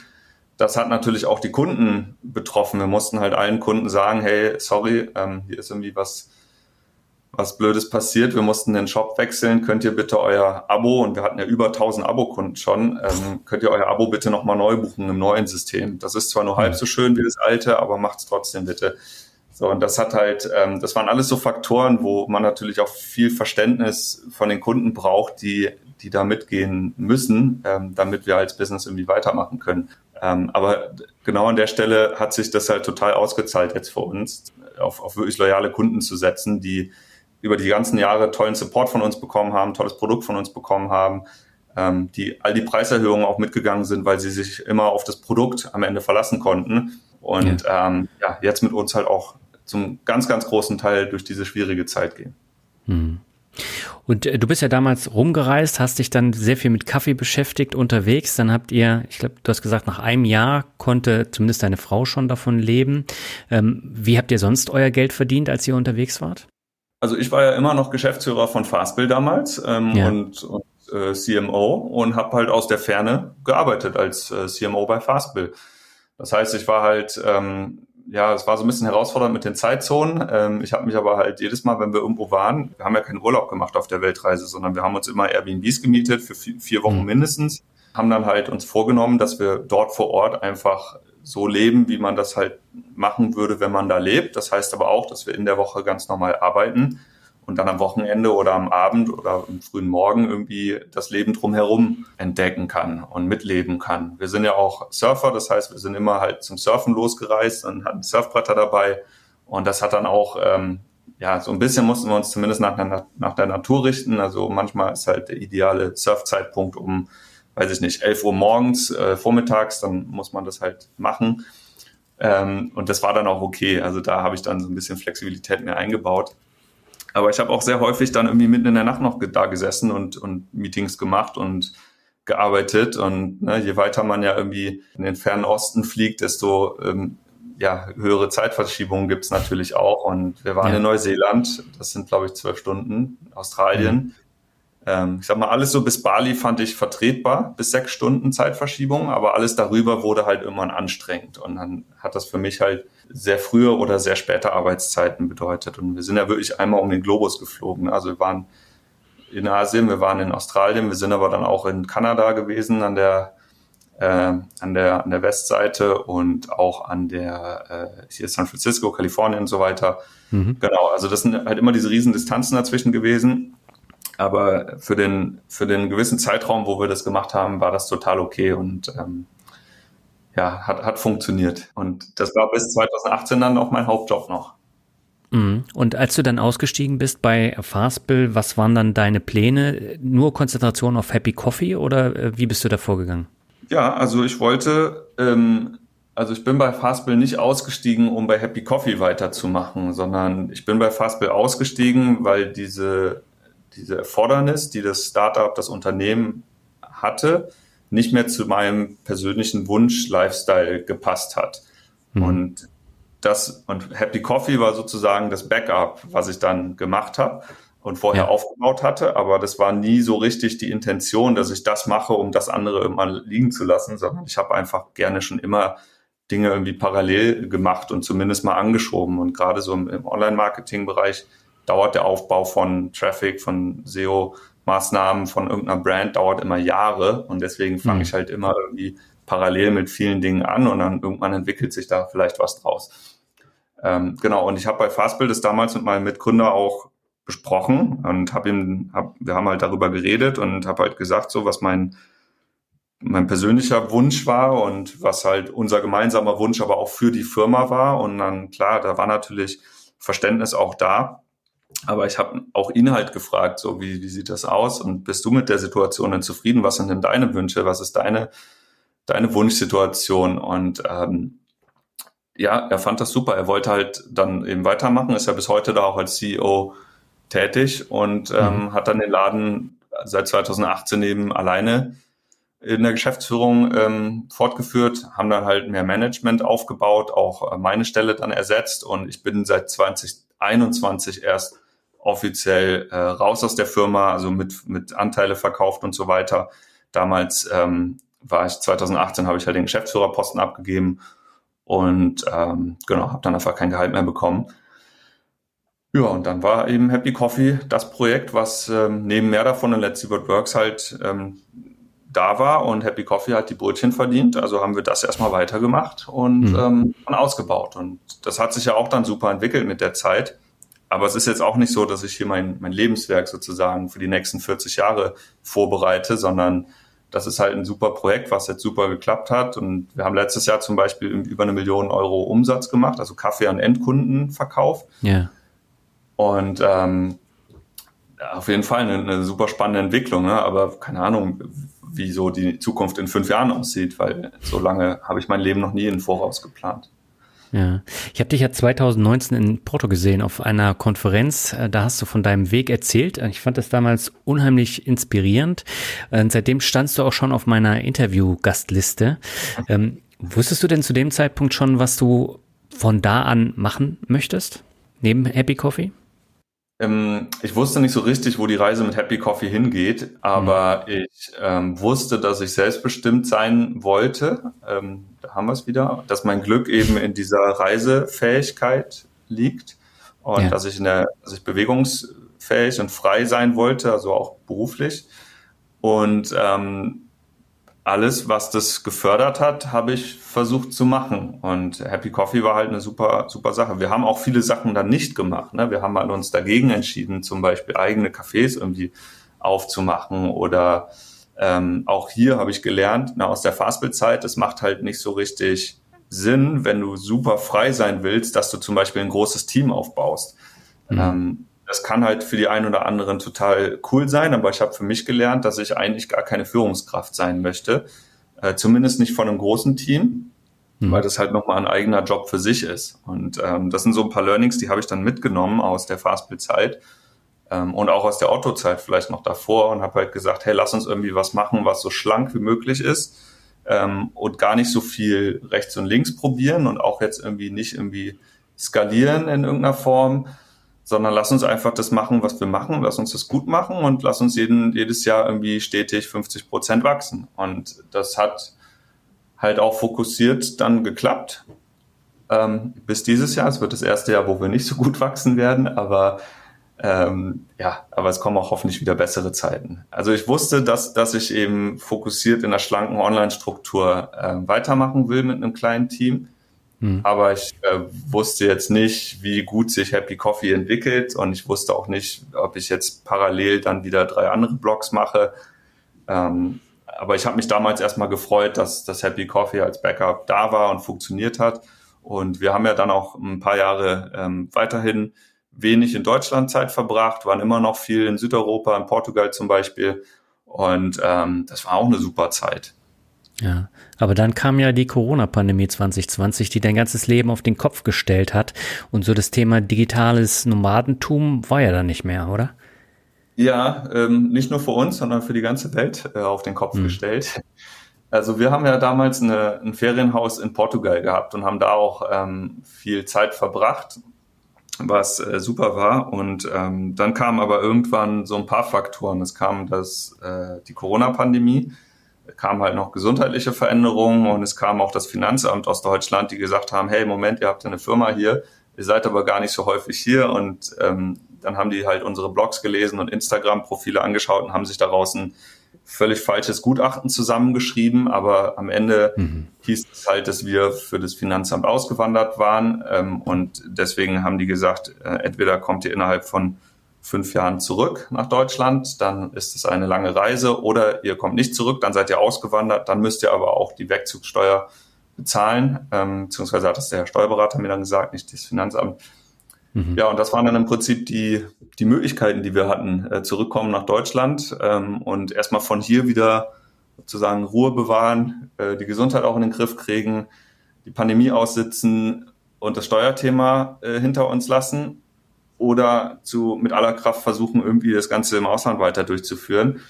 das hat natürlich auch die Kunden betroffen. Wir mussten halt allen Kunden sagen, hey, sorry, ähm, hier ist irgendwie was, was Blödes passiert. Wir mussten den Shop wechseln. Könnt ihr bitte euer Abo, und wir hatten ja über 1000 Abo-Kunden schon, ähm, könnt ihr euer Abo bitte nochmal neu buchen im neuen System. Das ist zwar nur halb so schön wie das alte, aber macht's trotzdem bitte. So, und das hat halt, ähm, das waren alles so Faktoren, wo man natürlich auch viel Verständnis von den Kunden braucht, die, die da mitgehen müssen, ähm, damit wir als Business irgendwie weitermachen können. Ähm, aber genau an der Stelle hat sich das halt total ausgezahlt jetzt für uns, auf, auf wirklich loyale Kunden zu setzen, die über die ganzen Jahre tollen Support von uns bekommen haben, tolles Produkt von uns bekommen haben, ähm, die all die Preiserhöhungen auch mitgegangen sind, weil sie sich immer auf das Produkt am Ende verlassen konnten und ja, ähm, ja jetzt mit uns halt auch zum ganz, ganz großen Teil durch diese schwierige Zeit gehen. Hm. Und äh, du bist ja damals rumgereist, hast dich dann sehr viel mit Kaffee beschäftigt unterwegs. Dann habt ihr, ich glaube, du hast gesagt, nach einem Jahr konnte zumindest deine Frau schon davon leben. Ähm, wie habt ihr sonst euer Geld verdient, als ihr unterwegs wart? Also ich war ja immer noch Geschäftsführer von Fastbill damals ähm, ja. und, und äh, CMO und habe halt aus der Ferne gearbeitet als äh, CMO bei Fastbill. Das heißt, ich war halt ähm, ja, es war so ein bisschen herausfordernd mit den Zeitzonen. Ähm, ich habe mich aber halt jedes Mal, wenn wir irgendwo waren, wir haben ja keinen Urlaub gemacht auf der Weltreise, sondern wir haben uns immer Airbnbs gemietet für vier Wochen mhm. mindestens, haben dann halt uns vorgenommen, dass wir dort vor Ort einfach so leben, wie man das halt machen würde, wenn man da lebt. Das heißt aber auch, dass wir in der Woche ganz normal arbeiten und dann am Wochenende oder am Abend oder am frühen Morgen irgendwie das Leben drumherum entdecken kann und mitleben kann. Wir sind ja auch Surfer, das heißt, wir sind immer halt zum Surfen losgereist und hatten Surfbretter dabei und das hat dann auch, ähm, ja, so ein bisschen mussten wir uns zumindest nach der, nach der Natur richten. Also manchmal ist halt der ideale Surfzeitpunkt um, weiß ich nicht, 11 Uhr morgens, äh, vormittags, dann muss man das halt machen. Ähm, und das war dann auch okay. Also da habe ich dann so ein bisschen Flexibilität mehr eingebaut. Aber ich habe auch sehr häufig dann irgendwie mitten in der Nacht noch da gesessen und, und Meetings gemacht und gearbeitet. Und ne, je weiter man ja irgendwie in den fernen Osten fliegt, desto ähm, ja, höhere Zeitverschiebungen gibt's natürlich auch. Und wir waren ja. in Neuseeland, das sind, glaube ich, zwölf Stunden, Australien. Ähm, ich sag mal, alles so bis Bali fand ich vertretbar, bis sechs Stunden Zeitverschiebung, aber alles darüber wurde halt irgendwann anstrengend. Und dann hat das für mich halt sehr frühe oder sehr späte Arbeitszeiten bedeutet. Und wir sind ja wirklich einmal um den Globus geflogen. Also wir waren in Asien, wir waren in Australien, wir sind aber dann auch in Kanada gewesen an der äh, an der an der Westseite und auch an der äh, hier San Francisco, Kalifornien und so weiter. Mhm. Genau, also das sind halt immer diese riesen Distanzen dazwischen gewesen. Aber für den, für den gewissen Zeitraum, wo wir das gemacht haben, war das total okay und ähm, ja, hat, hat funktioniert. Und das war bis 2018 dann auch mein Hauptjob noch. Mhm. Und als du dann ausgestiegen bist bei Fastbill, was waren dann deine Pläne? Nur Konzentration auf Happy Coffee oder äh, wie bist du da vorgegangen? Ja, also ich wollte, ähm, also ich bin bei Fastbill nicht ausgestiegen, um bei Happy Coffee weiterzumachen, sondern ich bin bei Fastbill ausgestiegen, weil diese diese Erfordernis, die das Startup, das Unternehmen hatte, nicht mehr zu meinem persönlichen Wunsch-Lifestyle gepasst hat. Mhm. Und das, und Happy Coffee war sozusagen das Backup, was ich dann gemacht habe und vorher ja. aufgebaut hatte, aber das war nie so richtig die Intention, dass ich das mache, um das andere immer liegen zu lassen, sondern ich habe einfach gerne schon immer Dinge irgendwie parallel gemacht und zumindest mal angeschoben. Und gerade so im, im Online-Marketing-Bereich dauert der Aufbau von Traffic, von SEO-Maßnahmen, von irgendeiner Brand dauert immer Jahre und deswegen fange mhm. ich halt immer irgendwie parallel mit vielen Dingen an und dann irgendwann entwickelt sich da vielleicht was draus. Ähm, genau, und ich habe bei Fastbill das damals mit meinem Mitgründer auch besprochen und habe ihm, hab, wir haben halt darüber geredet und habe halt gesagt, so was mein mein persönlicher Wunsch war und was halt unser gemeinsamer Wunsch aber auch für die Firma war. Und dann klar, da war natürlich Verständnis auch da. Aber ich habe auch ihn halt gefragt, so wie, wie sieht das aus und bist du mit der Situation denn zufrieden? Was sind denn deine Wünsche? Was ist deine, deine Wunschsituation? Und ähm, ja, er fand das super. Er wollte halt dann eben weitermachen, ist ja bis heute da auch als CEO tätig und ähm, mhm. hat dann den Laden seit 2018 eben alleine in der Geschäftsführung ähm, fortgeführt, haben dann halt mehr Management aufgebaut, auch meine Stelle dann ersetzt und ich bin seit 2021 erst offiziell äh, raus aus der Firma, also mit, mit Anteile verkauft und so weiter. Damals ähm, war ich 2018 habe ich halt den Geschäftsführerposten abgegeben und ähm, genau habe dann einfach kein Gehalt mehr bekommen. Ja, und dann war eben Happy Coffee das Projekt, was ähm, neben mehr davon in Let's See What Works halt ähm, da war und Happy Coffee hat die Brötchen verdient. Also haben wir das erstmal weitergemacht und mhm. ähm, ausgebaut. Und das hat sich ja auch dann super entwickelt mit der Zeit. Aber es ist jetzt auch nicht so, dass ich hier mein, mein Lebenswerk sozusagen für die nächsten 40 Jahre vorbereite, sondern das ist halt ein super Projekt, was jetzt super geklappt hat. Und wir haben letztes Jahr zum Beispiel über eine Million Euro Umsatz gemacht, also Kaffee an Endkunden verkauft. Ja. Und ähm, auf jeden Fall eine, eine super spannende Entwicklung, ne? aber keine Ahnung, wie so die Zukunft in fünf Jahren aussieht, weil so lange habe ich mein Leben noch nie in Voraus geplant. Ja, ich habe dich ja 2019 in Porto gesehen auf einer Konferenz. Äh, da hast du von deinem Weg erzählt. Ich fand das damals unheimlich inspirierend. Und seitdem standst du auch schon auf meiner Interview-Gastliste. Ähm, wusstest du denn zu dem Zeitpunkt schon, was du von da an machen möchtest? Neben Happy Coffee? Ähm, ich wusste nicht so richtig, wo die Reise mit Happy Coffee hingeht, aber mhm. ich ähm, wusste, dass ich selbstbestimmt sein wollte. Ähm, da haben wir es wieder, dass mein Glück eben in dieser Reisefähigkeit liegt und ja. dass ich in der, dass ich bewegungsfähig und frei sein wollte, also auch beruflich. Und ähm, alles, was das gefördert hat, habe ich versucht zu machen. Und Happy Coffee war halt eine super, super Sache. Wir haben auch viele Sachen dann nicht gemacht. Ne? Wir haben halt uns dagegen entschieden, zum Beispiel eigene Cafés irgendwie aufzumachen oder ähm, auch hier habe ich gelernt, na, aus der Fastbill-Zeit, es macht halt nicht so richtig Sinn, wenn du super frei sein willst, dass du zum Beispiel ein großes Team aufbaust. Mhm. Ähm, das kann halt für die einen oder anderen total cool sein, aber ich habe für mich gelernt, dass ich eigentlich gar keine Führungskraft sein möchte. Äh, zumindest nicht von einem großen Team, mhm. weil das halt nochmal ein eigener Job für sich ist. Und ähm, das sind so ein paar Learnings, die habe ich dann mitgenommen aus der Fastbill-Zeit ähm, und auch aus der Otto-Zeit vielleicht noch davor und habe halt gesagt, hey, lass uns irgendwie was machen, was so schlank wie möglich ist ähm, und gar nicht so viel rechts und links probieren und auch jetzt irgendwie nicht irgendwie skalieren in irgendeiner Form, sondern lass uns einfach das machen, was wir machen, lass uns das gut machen und lass uns jeden, jedes Jahr irgendwie stetig 50 Prozent wachsen. Und das hat halt auch fokussiert dann geklappt. Ähm, bis dieses Jahr. Es wird das erste Jahr, wo wir nicht so gut wachsen werden, aber ähm, ja, aber es kommen auch hoffentlich wieder bessere Zeiten. Also ich wusste, dass, dass ich eben fokussiert in einer schlanken Online-Struktur äh, weitermachen will mit einem kleinen Team hm. Aber ich äh, wusste jetzt nicht, wie gut sich Happy Coffee entwickelt und ich wusste auch nicht, ob ich jetzt parallel dann wieder drei andere Blogs mache. Ähm, aber ich habe mich damals erstmal gefreut, dass das Happy Coffee als Backup da war und funktioniert hat. Und wir haben ja dann auch ein paar Jahre ähm, weiterhin wenig in Deutschland Zeit verbracht, waren immer noch viel in Südeuropa, in Portugal zum Beispiel. Und ähm, das war auch eine super Zeit. Ja, aber dann kam ja die Corona-Pandemie 2020, die dein ganzes Leben auf den Kopf gestellt hat. Und so das Thema digitales Nomadentum war ja dann nicht mehr, oder? Ja, ähm, nicht nur für uns, sondern für die ganze Welt äh, auf den Kopf hm. gestellt. Also wir haben ja damals eine, ein Ferienhaus in Portugal gehabt und haben da auch ähm, viel Zeit verbracht, was äh, super war. Und ähm, dann kamen aber irgendwann so ein paar Faktoren. Es kam das, äh, die Corona-Pandemie kamen halt noch gesundheitliche Veränderungen und es kam auch das Finanzamt aus Deutschland, die gesagt haben, hey, Moment, ihr habt eine Firma hier, ihr seid aber gar nicht so häufig hier. Und ähm, dann haben die halt unsere Blogs gelesen und Instagram-Profile angeschaut und haben sich daraus ein völlig falsches Gutachten zusammengeschrieben, aber am Ende mhm. hieß es halt, dass wir für das Finanzamt ausgewandert waren. Ähm, und deswegen haben die gesagt, äh, entweder kommt ihr innerhalb von fünf Jahren zurück nach Deutschland, dann ist es eine lange Reise oder ihr kommt nicht zurück, dann seid ihr ausgewandert, dann müsst ihr aber auch die Wegzugssteuer bezahlen, ähm, beziehungsweise hat das der Steuerberater mir dann gesagt, nicht das Finanzamt. Mhm. Ja, und das waren dann im Prinzip die, die Möglichkeiten, die wir hatten, äh, zurückkommen nach Deutschland ähm, und erstmal von hier wieder sozusagen Ruhe bewahren, äh, die Gesundheit auch in den Griff kriegen, die Pandemie aussitzen und das Steuerthema äh, hinter uns lassen oder zu mit aller Kraft versuchen, irgendwie das Ganze im Ausland weiter durchzuführen.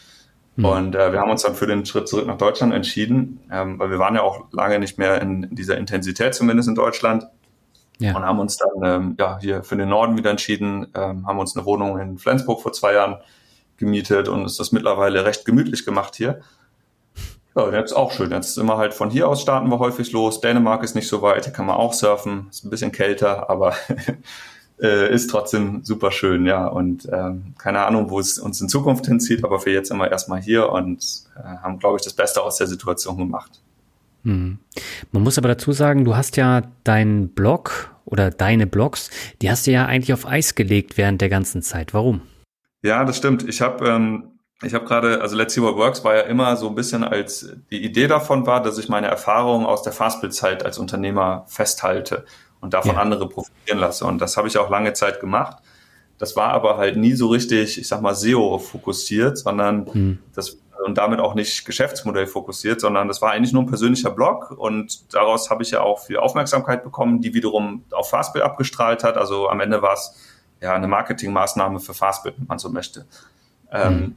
Mhm. Und äh, wir haben uns dann für den Schritt zurück nach Deutschland entschieden, ähm, weil wir waren ja auch lange nicht mehr in, dieser Intensität, zumindest in Deutschland. Ja. Und haben uns dann ähm, ja hier für den Norden wieder entschieden, ähm, haben uns eine Wohnung in Flensburg vor zwei Jahren gemietet und ist das mittlerweile recht gemütlich gemacht hier. Ja, jetzt auch schön. Jetzt ist immer halt von hier aus starten wir häufig los. Dänemark ist nicht so weit, hier kann man auch surfen. Ist ein bisschen kälter, aber äh, ist trotzdem super schön, ja. Und ähm, keine Ahnung, wo es uns in Zukunft hinzieht, aber für jetzt immer erstmal hier und äh, haben, glaube ich, das Beste aus der Situation gemacht. Hm. Man muss aber dazu sagen, du hast ja deinen Blog oder deine Blogs, die hast du ja eigentlich auf Eis gelegt während der ganzen Zeit. Warum? Ja, das stimmt. Ich habe ähm, ich habe gerade, also Let's See What Works war ja immer so ein bisschen als die Idee davon war, dass ich meine Erfahrungen aus der Fastbill-Zeit als Unternehmer festhalte und davon ja. andere profitieren lasse. Und das habe ich auch lange Zeit gemacht. Das war aber halt nie so richtig, ich sag mal, SEO fokussiert, sondern hm. das und damit auch nicht Geschäftsmodell fokussiert, sondern das war eigentlich nur ein persönlicher Blog und daraus habe ich ja auch viel Aufmerksamkeit bekommen, die wiederum auf Fastbill abgestrahlt hat. Also am Ende war es ja eine Marketingmaßnahme für Fastbill, wenn man so möchte. Ähm, hm. Ähm,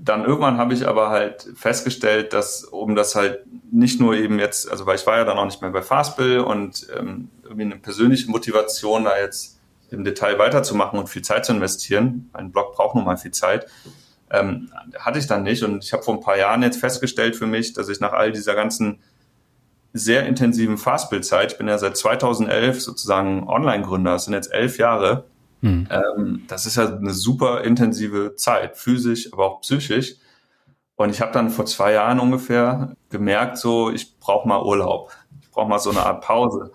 dann irgendwann habe ich aber halt festgestellt, dass um das halt nicht nur eben jetzt, also weil ich war ja dann auch nicht mehr bei Fastbill und ähm, irgendwie eine persönliche Motivation da jetzt im Detail weiterzumachen und viel Zeit zu investieren. Ein Blog braucht nun mal viel Zeit. Ähm, hatte ich dann nicht und ich habe vor ein paar Jahren jetzt festgestellt für mich, dass ich nach all dieser ganzen sehr intensiven Fastbill-Zeit, ich bin ja seit 2011 sozusagen Online-Gründer, das sind jetzt elf Jahre, hm. Ähm, das ist ja eine super intensive Zeit, physisch, aber auch psychisch. Und ich habe dann vor zwei Jahren ungefähr gemerkt, so ich brauche mal Urlaub, ich brauche mal so eine Art Pause.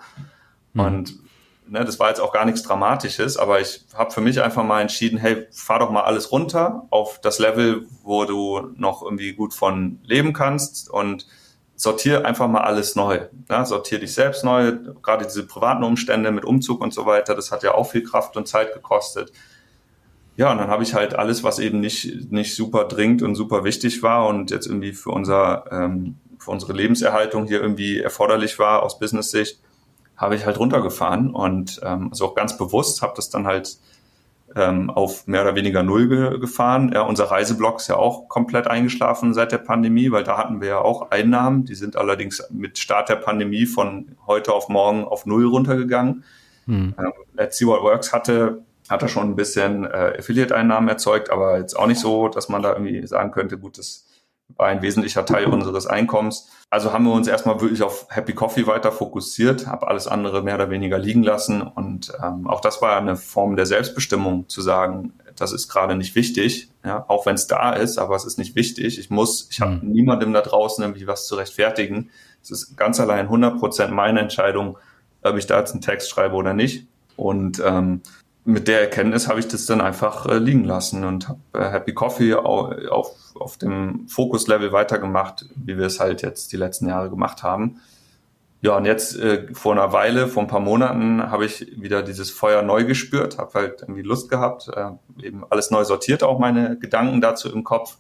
Hm. Und ne, das war jetzt auch gar nichts Dramatisches, aber ich habe für mich einfach mal entschieden, hey, fahr doch mal alles runter auf das Level, wo du noch irgendwie gut von leben kannst und sortier einfach mal alles neu. Ja, sortier dich selbst neu. Gerade diese privaten Umstände mit Umzug und so weiter, das hat ja auch viel Kraft und Zeit gekostet. Ja, und dann habe ich halt alles, was eben nicht, nicht super dringend und super wichtig war und jetzt irgendwie für unser, ähm, für unsere Lebenserhaltung hier irgendwie erforderlich war aus Business-Sicht, habe ich halt runtergefahren und ähm, also auch ganz bewusst habe das dann halt ähm, auf mehr oder weniger null ge gefahren. Ja, unser Reiseblock ist ja auch komplett eingeschlafen seit der Pandemie, weil da hatten wir ja auch Einnahmen. Die sind allerdings mit Start der Pandemie von heute auf morgen auf null runtergegangen. Hm. Ähm, Let's See What Works hatte hat er schon ein bisschen äh, Affiliate-Einnahmen erzeugt, aber jetzt auch nicht so, dass man da irgendwie sagen könnte, gut, das war ein wesentlicher Teil unseres Einkommens. Also haben wir uns erstmal wirklich auf Happy Coffee weiter fokussiert, habe alles andere mehr oder weniger liegen lassen und ähm, auch das war eine Form der Selbstbestimmung, zu sagen, das ist gerade nicht wichtig, ja, auch wenn es da ist, aber es ist nicht wichtig. Ich muss, ich habe mhm. niemandem da draußen irgendwie was zu rechtfertigen. Es ist ganz allein 100 Prozent meine Entscheidung, ob ich da jetzt einen Text schreibe oder nicht. Und ähm, mit der Erkenntnis habe ich das dann einfach äh, liegen lassen und habe äh, Happy Coffee auf, auf, auf dem Fokus-Level weitergemacht, wie wir es halt jetzt die letzten Jahre gemacht haben. Ja, und jetzt äh, vor einer Weile, vor ein paar Monaten, habe ich wieder dieses Feuer neu gespürt, habe halt irgendwie Lust gehabt, äh, eben alles neu sortiert, auch meine Gedanken dazu im Kopf.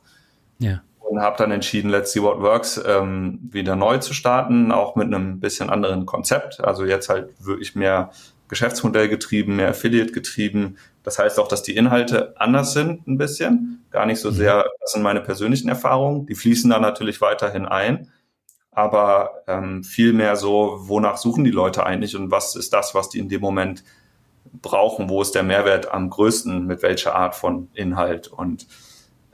Ja. Und habe dann entschieden, Let's See What Works ähm, wieder neu zu starten, auch mit einem bisschen anderen Konzept. Also jetzt halt wirklich mehr Geschäftsmodell getrieben, mehr Affiliate getrieben. Das heißt auch, dass die Inhalte anders sind ein bisschen. Gar nicht so mhm. sehr, das sind meine persönlichen Erfahrungen. Die fließen da natürlich weiterhin ein. Aber ähm, viel mehr so, wonach suchen die Leute eigentlich und was ist das, was die in dem Moment brauchen? Wo ist der Mehrwert am größten? Mit welcher Art von Inhalt? Und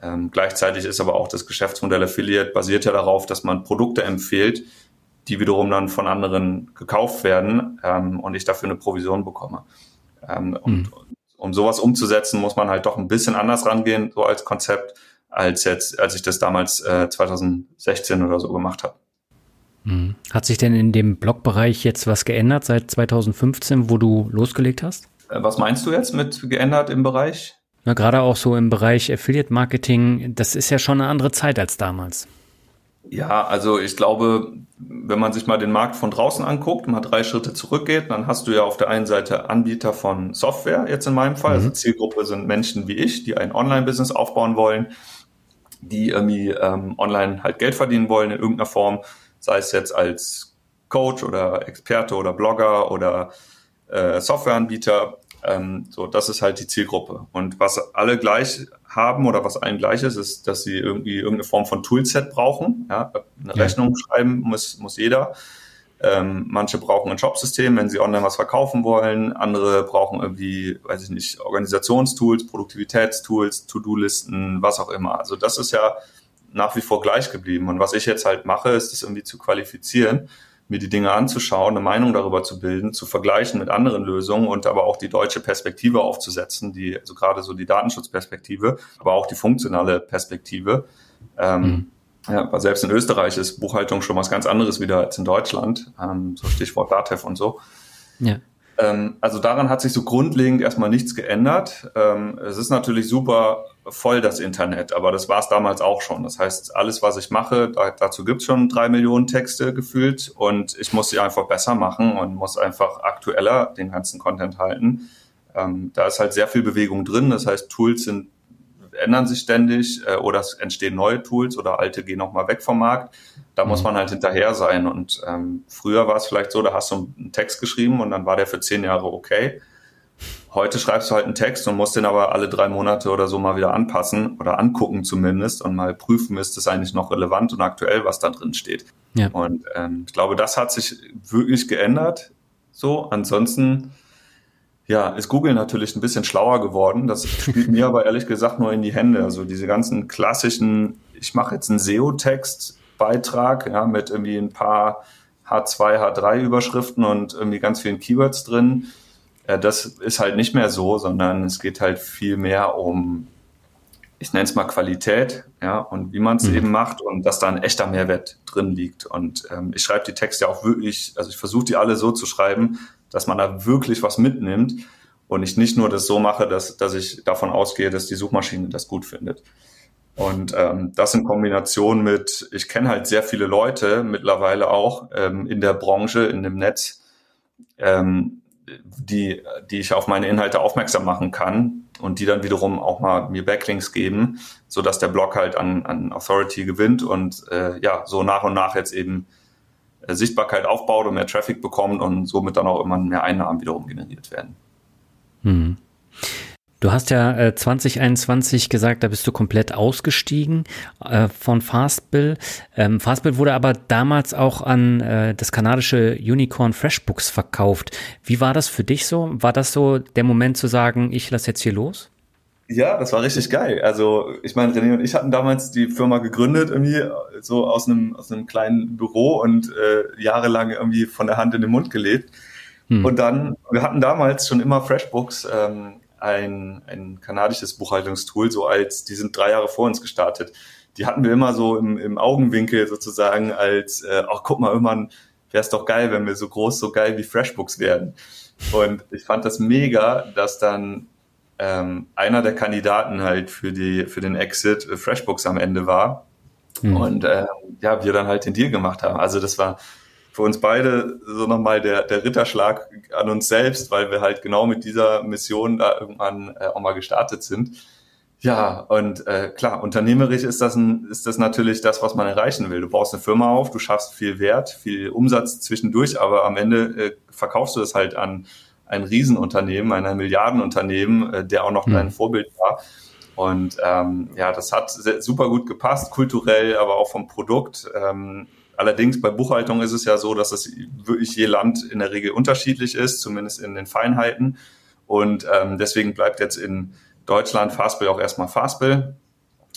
ähm, gleichzeitig ist aber auch das Geschäftsmodell Affiliate basiert ja darauf, dass man Produkte empfiehlt, die wiederum dann von anderen gekauft werden ähm, und ich dafür eine Provision bekomme. Ähm, und mhm. um sowas umzusetzen, muss man halt doch ein bisschen anders rangehen, so als Konzept, als jetzt, als ich das damals äh, 2016 oder so gemacht habe. Hm. Hat sich denn in dem Blogbereich jetzt was geändert seit 2015, wo du losgelegt hast? Äh, was meinst du jetzt mit geändert im Bereich? Na, gerade auch so im Bereich Affiliate Marketing, das ist ja schon eine andere Zeit als damals. Ja, also ich glaube, wenn man sich mal den Markt von draußen anguckt, mal drei Schritte zurückgeht, dann hast du ja auf der einen Seite Anbieter von Software, jetzt in meinem Fall. Also mhm. Also Zielgruppe sind Menschen wie ich, die ein Online-Business aufbauen wollen, die irgendwie ähm, online halt Geld verdienen wollen in irgendeiner Form, sei es jetzt als Coach oder Experte oder Blogger oder äh, Softwareanbieter ähm, so, das ist halt die Zielgruppe. Und was alle gleich haben oder was allen gleich ist, ist, dass sie irgendwie irgendeine Form von Toolset brauchen. Ja, eine ja. Rechnung schreiben muss, muss jeder. Ähm, manche brauchen ein Shopsystem, wenn sie online was verkaufen wollen. Andere brauchen irgendwie, weiß ich nicht, Organisationstools, Produktivitätstools, To-Do-Listen, was auch immer. Also das ist ja nach wie vor gleich geblieben. Und was ich jetzt halt mache, ist das irgendwie zu qualifizieren, mir die Dinge anzuschauen, eine Meinung darüber zu bilden, zu vergleichen mit anderen Lösungen und aber auch die deutsche Perspektive aufzusetzen, die, also gerade so die Datenschutzperspektive, aber auch die funktionale Perspektive. Ähm, mhm. Ja, aber selbst in Österreich ist Buchhaltung schon was ganz anderes wieder als in Deutschland. Ähm, so Stichwort DATEV und so. Ja. Ähm, also daran hat sich so grundlegend erstmal nichts geändert. Ähm, es ist natürlich super voll das Internet, aber das war es damals auch schon. Das heißt, alles, was ich mache, da, dazu gibt es schon drei Millionen Texte gefühlt und ich muss sie einfach besser machen und muss einfach aktueller den ganzen Content halten. Ähm, da ist halt sehr viel Bewegung drin. Das heißt, Tools sind ändern sich ständig äh, oder es entstehen neue Tools oder alte gehen nochmal weg vom Markt. Da mhm. muss man halt hinterher sein. Und ähm, früher war es vielleicht so, da hast du einen Text geschrieben und dann war der für zehn Jahre okay. Heute schreibst du halt einen Text und musst den aber alle drei Monate oder so mal wieder anpassen oder angucken zumindest und mal prüfen, ist das eigentlich noch relevant und aktuell, was da drin steht. Ja. Und ähm, ich glaube, das hat sich wirklich geändert. So, ansonsten ja, ist Google natürlich ein bisschen schlauer geworden. Das spielt mir aber ehrlich gesagt nur in die Hände. Also diese ganzen klassischen, ich mache jetzt einen SEO-Text-Beitrag ja, mit irgendwie ein paar H2, H3-Überschriften und irgendwie ganz vielen Keywords drin. Äh, das ist halt nicht mehr so, sondern es geht halt viel mehr um, ich nenne es mal Qualität, ja, und wie man es mhm. eben macht und dass da ein echter Mehrwert drin liegt. Und ähm, ich schreibe die Texte auch wirklich, also ich versuche die alle so zu schreiben, dass man da wirklich was mitnimmt und ich nicht nur das so mache, dass, dass ich davon ausgehe, dass die Suchmaschine das gut findet. Und ähm, das in Kombination mit, ich kenne halt sehr viele Leute mittlerweile auch ähm, in der Branche, in dem Netz, ähm, die, die ich auf meine Inhalte aufmerksam machen kann und die dann wiederum auch mal mir Backlinks geben, so dass der Blog halt an, an Authority gewinnt und äh, ja, so nach und nach jetzt eben äh, Sichtbarkeit aufbaut und mehr Traffic bekommt und somit dann auch immer mehr Einnahmen wiederum generiert werden. Hm. Du hast ja äh, 2021 gesagt, da bist du komplett ausgestiegen äh, von Fastbill. Ähm, Fastbill wurde aber damals auch an äh, das kanadische Unicorn FreshBooks verkauft. Wie war das für dich so? War das so der Moment zu sagen, ich lasse jetzt hier los? Ja, das war richtig geil. Also ich meine, René und ich hatten damals die Firma gegründet, irgendwie so aus einem, aus einem kleinen Büro und äh, jahrelang irgendwie von der Hand in den Mund gelebt. Hm. Und dann, wir hatten damals schon immer FreshBooks, ähm, ein, ein kanadisches Buchhaltungstool, so als, die sind drei Jahre vor uns gestartet. Die hatten wir immer so im, im Augenwinkel sozusagen als, äh, ach guck mal, irgendwann wäre es doch geil, wenn wir so groß, so geil wie FreshBooks werden. Und ich fand das mega, dass dann ähm, einer der Kandidaten halt für die für den Exit äh, FreshBooks am Ende war mhm. und äh, ja wir dann halt den Deal gemacht haben. Also das war für uns beide so nochmal der der Ritterschlag an uns selbst, weil wir halt genau mit dieser Mission da irgendwann äh, auch mal gestartet sind. Ja, und äh, klar, unternehmerisch ist das, ein, ist das natürlich das, was man erreichen will. Du baust eine Firma auf, du schaffst viel Wert, viel Umsatz zwischendurch, aber am Ende äh, verkaufst du es halt an ein Riesenunternehmen, ein Milliardenunternehmen, äh, der auch noch mhm. dein Vorbild war. Und ähm, ja, das hat super gut gepasst, kulturell, aber auch vom Produkt. Ähm, allerdings bei Buchhaltung ist es ja so, dass es wirklich je Land in der Regel unterschiedlich ist, zumindest in den Feinheiten. Und ähm, deswegen bleibt jetzt in Deutschland Fastbill auch erstmal Fastbill.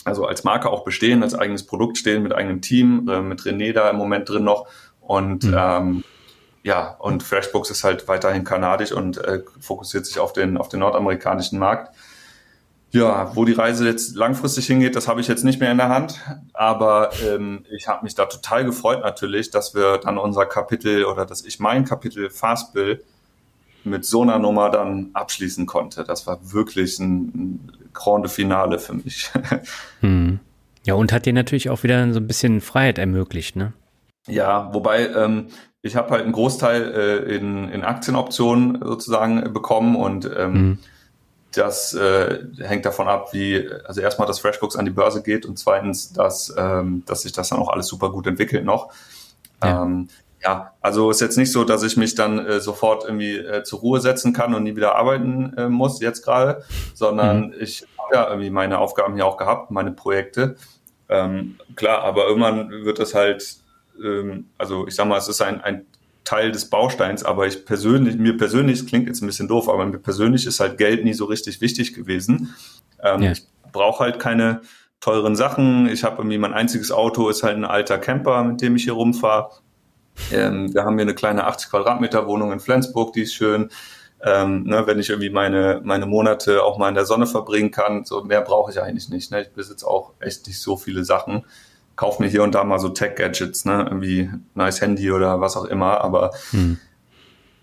Also als Marke auch bestehen, als eigenes Produkt stehen, mit eigenem Team, äh, mit René da im Moment drin noch. Und mhm. ähm, ja, und FreshBooks ist halt weiterhin kanadisch und äh, fokussiert sich auf den, auf den nordamerikanischen Markt. Ja, wo die Reise jetzt langfristig hingeht, das habe ich jetzt nicht mehr in der Hand. Aber ähm, ich habe mich da total gefreut natürlich, dass wir dann unser Kapitel oder dass ich mein Kapitel Fastbill mit so einer Nummer dann abschließen konnte. Das war wirklich ein, ein grande Finale für mich. Hm. Ja, und hat dir natürlich auch wieder so ein bisschen Freiheit ermöglicht, ne? Ja, wobei ähm, ich habe halt einen Großteil äh, in, in Aktienoptionen sozusagen bekommen und ähm, mhm. Das äh, hängt davon ab, wie, also erstmal, dass FreshBooks an die Börse geht und zweitens, dass, ähm, dass sich das dann auch alles super gut entwickelt noch. Ja. Ähm, ja, also ist jetzt nicht so, dass ich mich dann äh, sofort irgendwie äh, zur Ruhe setzen kann und nie wieder arbeiten äh, muss, jetzt gerade, sondern mhm. ich habe ja irgendwie meine Aufgaben hier auch gehabt, meine Projekte. Ähm, klar, aber irgendwann wird das halt ähm, also ich sag mal, es ist ein, ein Teil des Bausteins, aber ich persönlich, mir persönlich, klingt jetzt ein bisschen doof, aber mir persönlich ist halt Geld nie so richtig wichtig gewesen. Ähm, ja. Ich brauche halt keine teuren Sachen. Ich habe irgendwie mein einziges Auto ist halt ein alter Camper, mit dem ich hier rumfahre. Ähm, wir haben hier eine kleine 80 Quadratmeter Wohnung in Flensburg, die ist schön. Ähm, ne, wenn ich irgendwie meine, meine Monate auch mal in der Sonne verbringen kann, so mehr brauche ich eigentlich nicht. Ne? Ich besitze auch echt nicht so viele Sachen. Kauf mir hier und da mal so Tech-Gadgets, ne? irgendwie nice Handy oder was auch immer, aber hm.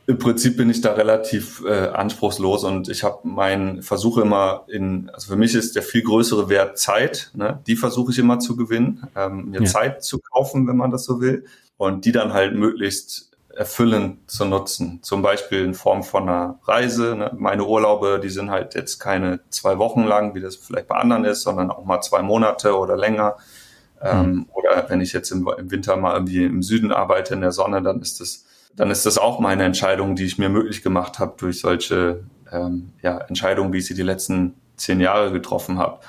im Prinzip bin ich da relativ äh, anspruchslos und ich habe meinen Versuche immer in, also für mich ist der viel größere Wert Zeit, ne? die versuche ich immer zu gewinnen, ähm, mir ja. Zeit zu kaufen, wenn man das so will und die dann halt möglichst erfüllend zu nutzen. Zum Beispiel in Form von einer Reise. Ne? Meine Urlaube, die sind halt jetzt keine zwei Wochen lang, wie das vielleicht bei anderen ist, sondern auch mal zwei Monate oder länger. Ähm, mhm. oder wenn ich jetzt im, im, Winter mal irgendwie im Süden arbeite in der Sonne, dann ist das, dann ist das auch meine Entscheidung, die ich mir möglich gemacht habe durch solche ähm, ja, Entscheidungen, wie ich sie die letzten zehn Jahre getroffen habe.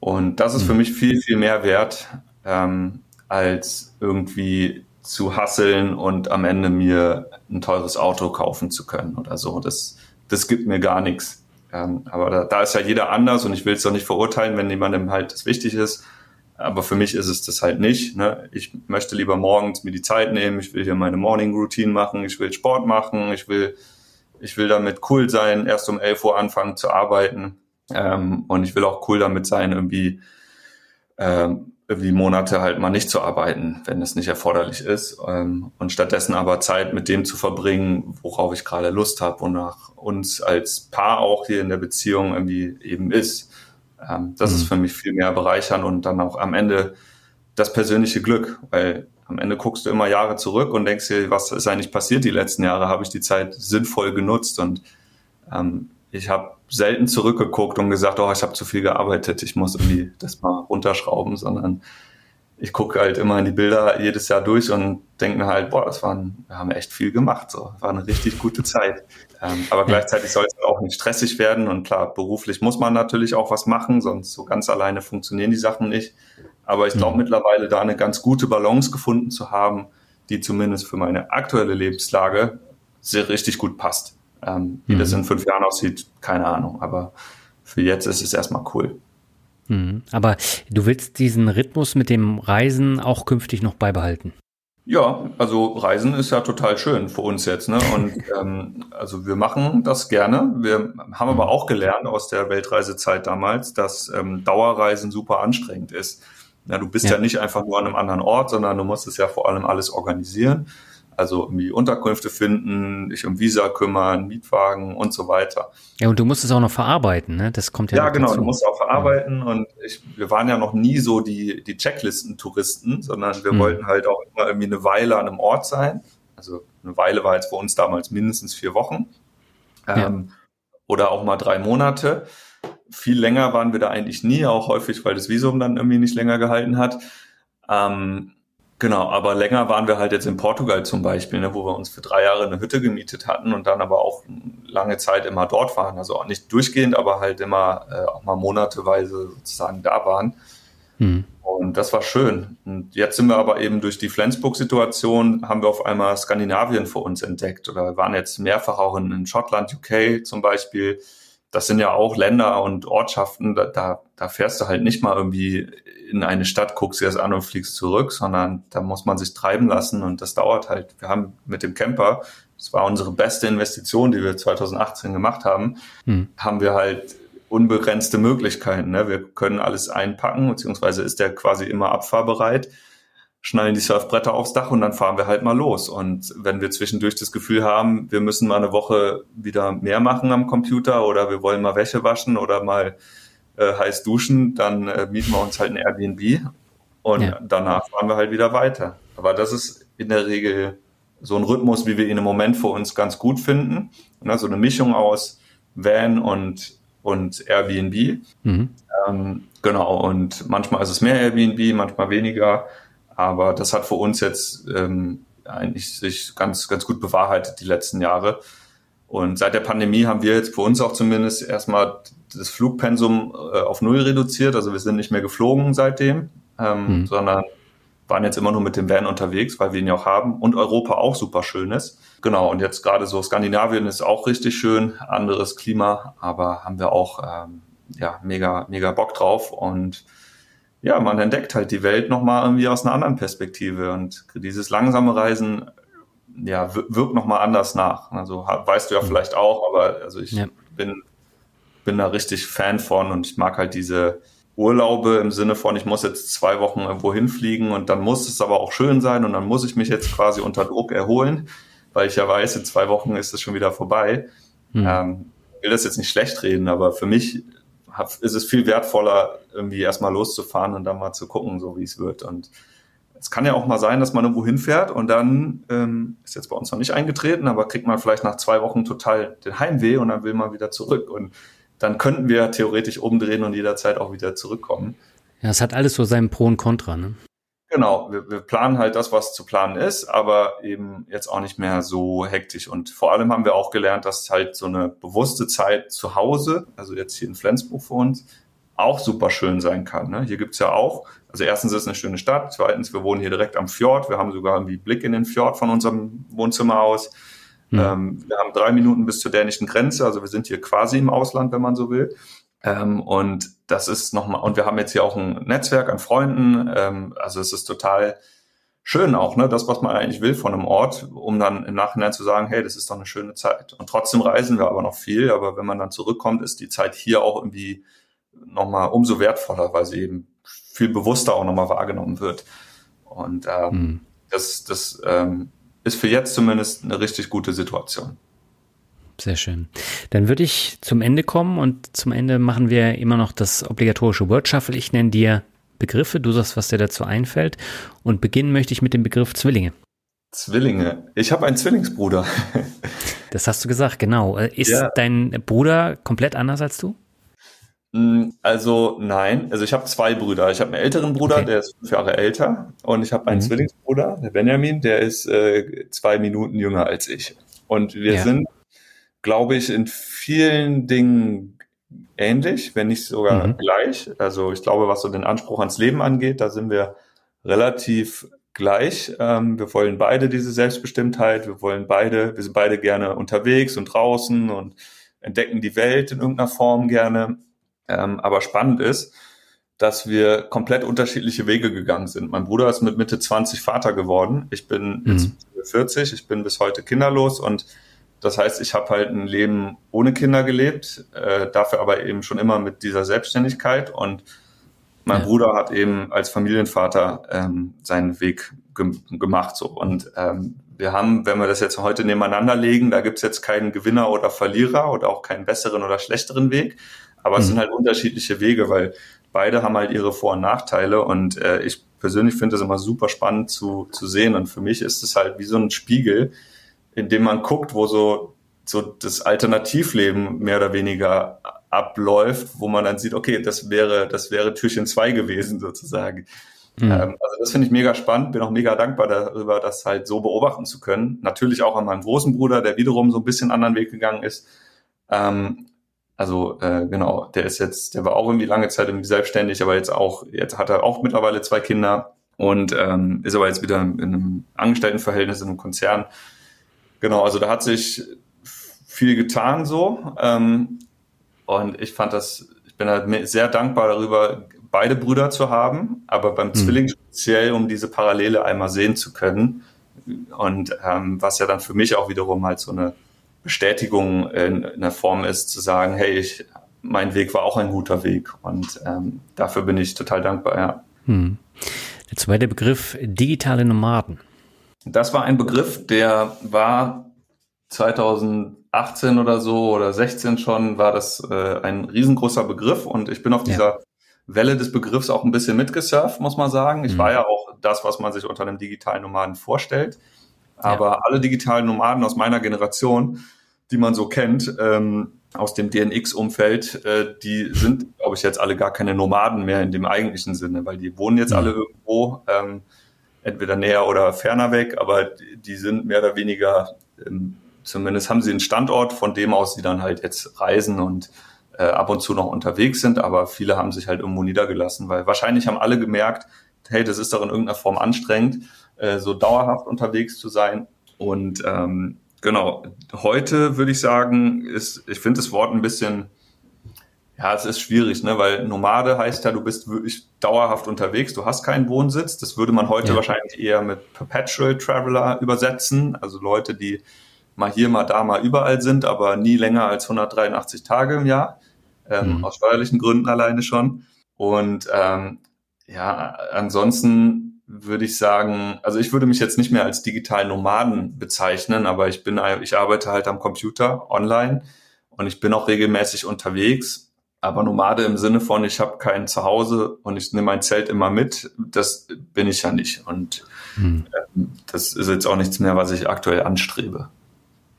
Und das ist mhm. für mich viel, viel mehr wert, ähm, als irgendwie zu hasseln und am Ende mir ein teures Auto kaufen zu können oder so. Das, das gibt mir gar nichts. Ähm, aber da, da ist ja jeder anders und ich will es doch nicht verurteilen, wenn jemandem halt das wichtig ist. Aber für mich ist es das halt nicht. Ne? Ich möchte lieber morgens mir die Zeit nehmen. Ich will hier meine Morning Routine machen. Ich will Sport machen. Ich will, ich will damit cool sein, erst um 11 Uhr anfangen zu arbeiten. Ähm, und ich will auch cool damit sein, irgendwie ähm, irgendwie Monate halt mal nicht zu arbeiten, wenn es nicht erforderlich ist. Ähm, und stattdessen aber Zeit mit dem zu verbringen, worauf ich gerade Lust habe, wonach uns als Paar auch hier in der Beziehung irgendwie eben ist. Ähm, das mhm. ist für mich viel mehr bereichern und dann auch am Ende das persönliche Glück, weil am Ende guckst du immer Jahre zurück und denkst dir, was ist eigentlich passiert die letzten Jahre? Habe ich die Zeit sinnvoll genutzt? Und ähm, ich habe selten zurückgeguckt und gesagt, oh, ich habe zu viel gearbeitet, ich muss irgendwie das mal runterschrauben, sondern ich gucke halt immer in die Bilder jedes Jahr durch und denke mir halt, boah, das waren, wir haben echt viel gemacht, so, war eine richtig gute Zeit. Ähm, aber gleichzeitig soll es auch nicht stressig werden und klar, beruflich muss man natürlich auch was machen, sonst so ganz alleine funktionieren die Sachen nicht. Aber ich glaube mhm. mittlerweile da eine ganz gute Balance gefunden zu haben, die zumindest für meine aktuelle Lebenslage sehr richtig gut passt. Ähm, wie mhm. das in fünf Jahren aussieht, keine Ahnung. Aber für jetzt ist es erstmal cool. Mhm. Aber du willst diesen Rhythmus mit dem Reisen auch künftig noch beibehalten? Ja, also Reisen ist ja total schön für uns jetzt. Ne? Und ähm, also wir machen das gerne. Wir haben aber auch gelernt aus der Weltreisezeit damals, dass ähm, Dauerreisen super anstrengend ist. Ja, du bist ja. ja nicht einfach nur an einem anderen Ort, sondern du musst es ja vor allem alles organisieren. Also irgendwie Unterkünfte finden, dich um Visa kümmern, Mietwagen und so weiter. Ja, und du musst es auch noch verarbeiten, ne? Das kommt ja. Ja, genau, dazu. du musst auch verarbeiten. Ja. Und ich, wir waren ja noch nie so die, die Checklisten-Touristen, sondern wir hm. wollten halt auch immer irgendwie eine Weile an einem Ort sein. Also eine Weile war jetzt für uns damals mindestens vier Wochen. Ja. Ähm, oder auch mal drei Monate. Viel länger waren wir da eigentlich nie, auch häufig, weil das Visum dann irgendwie nicht länger gehalten hat. Ähm, Genau, aber länger waren wir halt jetzt in Portugal zum Beispiel, ne, wo wir uns für drei Jahre eine Hütte gemietet hatten und dann aber auch lange Zeit immer dort waren. Also auch nicht durchgehend, aber halt immer äh, auch mal monateweise sozusagen da waren. Hm. Und das war schön. Und jetzt sind wir aber eben durch die Flensburg-Situation, haben wir auf einmal Skandinavien für uns entdeckt oder waren jetzt mehrfach auch in, in Schottland, UK zum Beispiel. Das sind ja auch Länder und Ortschaften, da, da, da fährst du halt nicht mal irgendwie in eine Stadt, guckst dir das an und fliegst zurück, sondern da muss man sich treiben lassen und das dauert halt. Wir haben mit dem Camper, das war unsere beste Investition, die wir 2018 gemacht haben, hm. haben wir halt unbegrenzte Möglichkeiten. Ne? Wir können alles einpacken, beziehungsweise ist der quasi immer abfahrbereit, schnallen die Surfbretter aufs Dach und dann fahren wir halt mal los. Und wenn wir zwischendurch das Gefühl haben, wir müssen mal eine Woche wieder mehr machen am Computer oder wir wollen mal Wäsche waschen oder mal äh, heiß duschen, dann äh, mieten wir uns halt ein Airbnb und ja. danach fahren wir halt wieder weiter. Aber das ist in der Regel so ein Rhythmus, wie wir ihn im Moment für uns ganz gut finden. Ne, so eine Mischung aus Van und, und Airbnb. Mhm. Ähm, genau, und manchmal ist es mehr Airbnb, manchmal weniger. Aber das hat für uns jetzt ähm, eigentlich sich ganz, ganz gut bewahrheitet die letzten Jahre. Und seit der Pandemie haben wir jetzt für uns auch zumindest erstmal das Flugpensum äh, auf Null reduziert. Also wir sind nicht mehr geflogen seitdem, ähm, mhm. sondern waren jetzt immer nur mit dem Van unterwegs, weil wir ihn ja auch haben und Europa auch super schön ist. Genau, und jetzt gerade so Skandinavien ist auch richtig schön, anderes Klima, aber haben wir auch ähm, ja, mega, mega Bock drauf und ja, man entdeckt halt die Welt nochmal irgendwie aus einer anderen Perspektive und dieses langsame Reisen, ja, wirkt nochmal anders nach. Also weißt du ja mhm. vielleicht auch, aber also ich ja. bin, bin da richtig Fan von und ich mag halt diese Urlaube im Sinne von, ich muss jetzt zwei Wochen irgendwo hinfliegen und dann muss es aber auch schön sein und dann muss ich mich jetzt quasi unter Druck erholen, weil ich ja weiß, in zwei Wochen ist es schon wieder vorbei. Mhm. Ähm, will das jetzt nicht schlecht reden, aber für mich ist es viel wertvoller, irgendwie erstmal loszufahren und dann mal zu gucken, so wie es wird. Und es kann ja auch mal sein, dass man irgendwo hinfährt und dann ähm, ist jetzt bei uns noch nicht eingetreten, aber kriegt man vielleicht nach zwei Wochen total den Heimweh und dann will man wieder zurück. Und dann könnten wir theoretisch umdrehen und jederzeit auch wieder zurückkommen. Ja, es hat alles so seinen Pro und Contra, ne? Genau, wir, wir planen halt das, was zu planen ist, aber eben jetzt auch nicht mehr so hektisch. Und vor allem haben wir auch gelernt, dass halt so eine bewusste Zeit zu Hause, also jetzt hier in Flensburg für uns, auch super schön sein kann. Ne? Hier gibt's ja auch, also erstens ist es eine schöne Stadt, zweitens, wir wohnen hier direkt am Fjord, wir haben sogar irgendwie Blick in den Fjord von unserem Wohnzimmer aus. Mhm. Ähm, wir haben drei Minuten bis zur dänischen Grenze, also wir sind hier quasi im Ausland, wenn man so will. Ähm, und das ist nochmal, und wir haben jetzt hier auch ein Netzwerk an Freunden. Ähm, also es ist total schön auch, ne, das, was man eigentlich will von einem Ort, um dann im Nachhinein zu sagen, hey, das ist doch eine schöne Zeit. Und trotzdem reisen wir aber noch viel, aber wenn man dann zurückkommt, ist die Zeit hier auch irgendwie nochmal umso wertvoller, weil sie eben viel bewusster auch nochmal wahrgenommen wird. Und ähm, mhm. das, das ähm, ist für jetzt zumindest eine richtig gute Situation. Sehr schön. Dann würde ich zum Ende kommen und zum Ende machen wir immer noch das obligatorische Word Shuffle. Ich nenne dir Begriffe, du sagst, was dir dazu einfällt. Und beginnen möchte ich mit dem Begriff Zwillinge. Zwillinge. Ich habe einen Zwillingsbruder. Das hast du gesagt, genau. Äh, ist ja. dein Bruder komplett anders als du? Mm, also nein, also ich habe zwei Brüder. Ich habe einen älteren Bruder, okay. der ist fünf Jahre älter, und ich habe einen mhm. Zwillingsbruder, der Benjamin, der ist äh, zwei Minuten jünger als ich. Und wir ja. sind glaube ich, in vielen Dingen ähnlich, wenn nicht sogar mhm. gleich. Also ich glaube, was so den Anspruch ans Leben angeht, da sind wir relativ gleich. Ähm, wir wollen beide diese Selbstbestimmtheit, wir wollen beide, wir sind beide gerne unterwegs und draußen und entdecken die Welt in irgendeiner Form gerne. Ähm, aber spannend ist, dass wir komplett unterschiedliche Wege gegangen sind. Mein Bruder ist mit Mitte 20 Vater geworden. Ich bin mhm. 40, ich bin bis heute kinderlos und das heißt, ich habe halt ein Leben ohne Kinder gelebt, äh, dafür aber eben schon immer mit dieser Selbstständigkeit. Und mein ja. Bruder hat eben als Familienvater ähm, seinen Weg ge gemacht. So. Und ähm, wir haben, wenn wir das jetzt heute nebeneinander legen, da gibt's jetzt keinen Gewinner oder Verlierer oder auch keinen besseren oder schlechteren Weg. Aber mhm. es sind halt unterschiedliche Wege, weil beide haben halt ihre Vor- und Nachteile. Und äh, ich persönlich finde es immer super spannend zu, zu sehen. Und für mich ist es halt wie so ein Spiegel, in dem man guckt, wo so, so das Alternativleben mehr oder weniger abläuft, wo man dann sieht, okay, das wäre, das wäre Türchen zwei gewesen sozusagen. Mhm. Ähm, also das finde ich mega spannend, bin auch mega dankbar darüber, das halt so beobachten zu können. Natürlich auch an meinem großen Bruder, der wiederum so ein bisschen anderen Weg gegangen ist. Ähm, also äh, genau, der ist jetzt, der war auch irgendwie lange Zeit irgendwie selbstständig, aber jetzt auch, jetzt hat er auch mittlerweile zwei Kinder und ähm, ist aber jetzt wieder in einem Angestelltenverhältnis in einem Konzern Genau, also da hat sich viel getan so. Ähm, und ich fand das, ich bin halt sehr dankbar darüber, beide Brüder zu haben, aber beim mhm. Zwilling speziell, um diese Parallele einmal sehen zu können. Und ähm, was ja dann für mich auch wiederum halt so eine Bestätigung in, in der Form ist, zu sagen, hey, ich, mein Weg war auch ein guter Weg. Und ähm, dafür bin ich total dankbar, ja. Hm. Der zweite Begriff, digitale Nomaden. Das war ein Begriff, der war 2018 oder so oder 16 schon, war das äh, ein riesengroßer Begriff und ich bin auf dieser ja. Welle des Begriffs auch ein bisschen mitgesurft, muss man sagen. Ich mhm. war ja auch das, was man sich unter einem digitalen Nomaden vorstellt. Aber ja. alle digitalen Nomaden aus meiner Generation, die man so kennt, ähm, aus dem DNX-Umfeld, äh, die sind, glaube ich, jetzt alle gar keine Nomaden mehr in dem eigentlichen Sinne, weil die wohnen jetzt alle irgendwo. Ähm, entweder näher oder ferner weg, aber die sind mehr oder weniger, ähm, zumindest haben sie einen Standort, von dem aus sie dann halt jetzt reisen und äh, ab und zu noch unterwegs sind, aber viele haben sich halt irgendwo niedergelassen, weil wahrscheinlich haben alle gemerkt, hey, das ist doch in irgendeiner Form anstrengend, äh, so dauerhaft unterwegs zu sein. Und ähm, genau, heute würde ich sagen, ist, ich finde das Wort ein bisschen Ja, es ist schwierig, ne? weil Nomade heißt ja, du bist wirklich dauerhaft unterwegs, du hast keinen Wohnsitz. Das würde man heute ja. wahrscheinlich eher mit Perpetual Traveler übersetzen, also Leute, die mal hier, mal da, mal überall sind, aber nie länger als 183 Tage im Jahr, ähm, mhm. aus steuerlichen Gründen alleine schon. Und ähm, ja, ansonsten würde ich sagen, also ich würde mich jetzt nicht mehr als digitalen Nomaden bezeichnen, aber ich bin, ich arbeite halt am Computer online und ich bin auch regelmäßig unterwegs aber Nomade im Sinne von, ich habe kein Zuhause und ich nehme mein Zelt immer mit, das bin ich ja nicht. Und hm. äh, das ist jetzt auch nichts mehr, was ich aktuell anstrebe.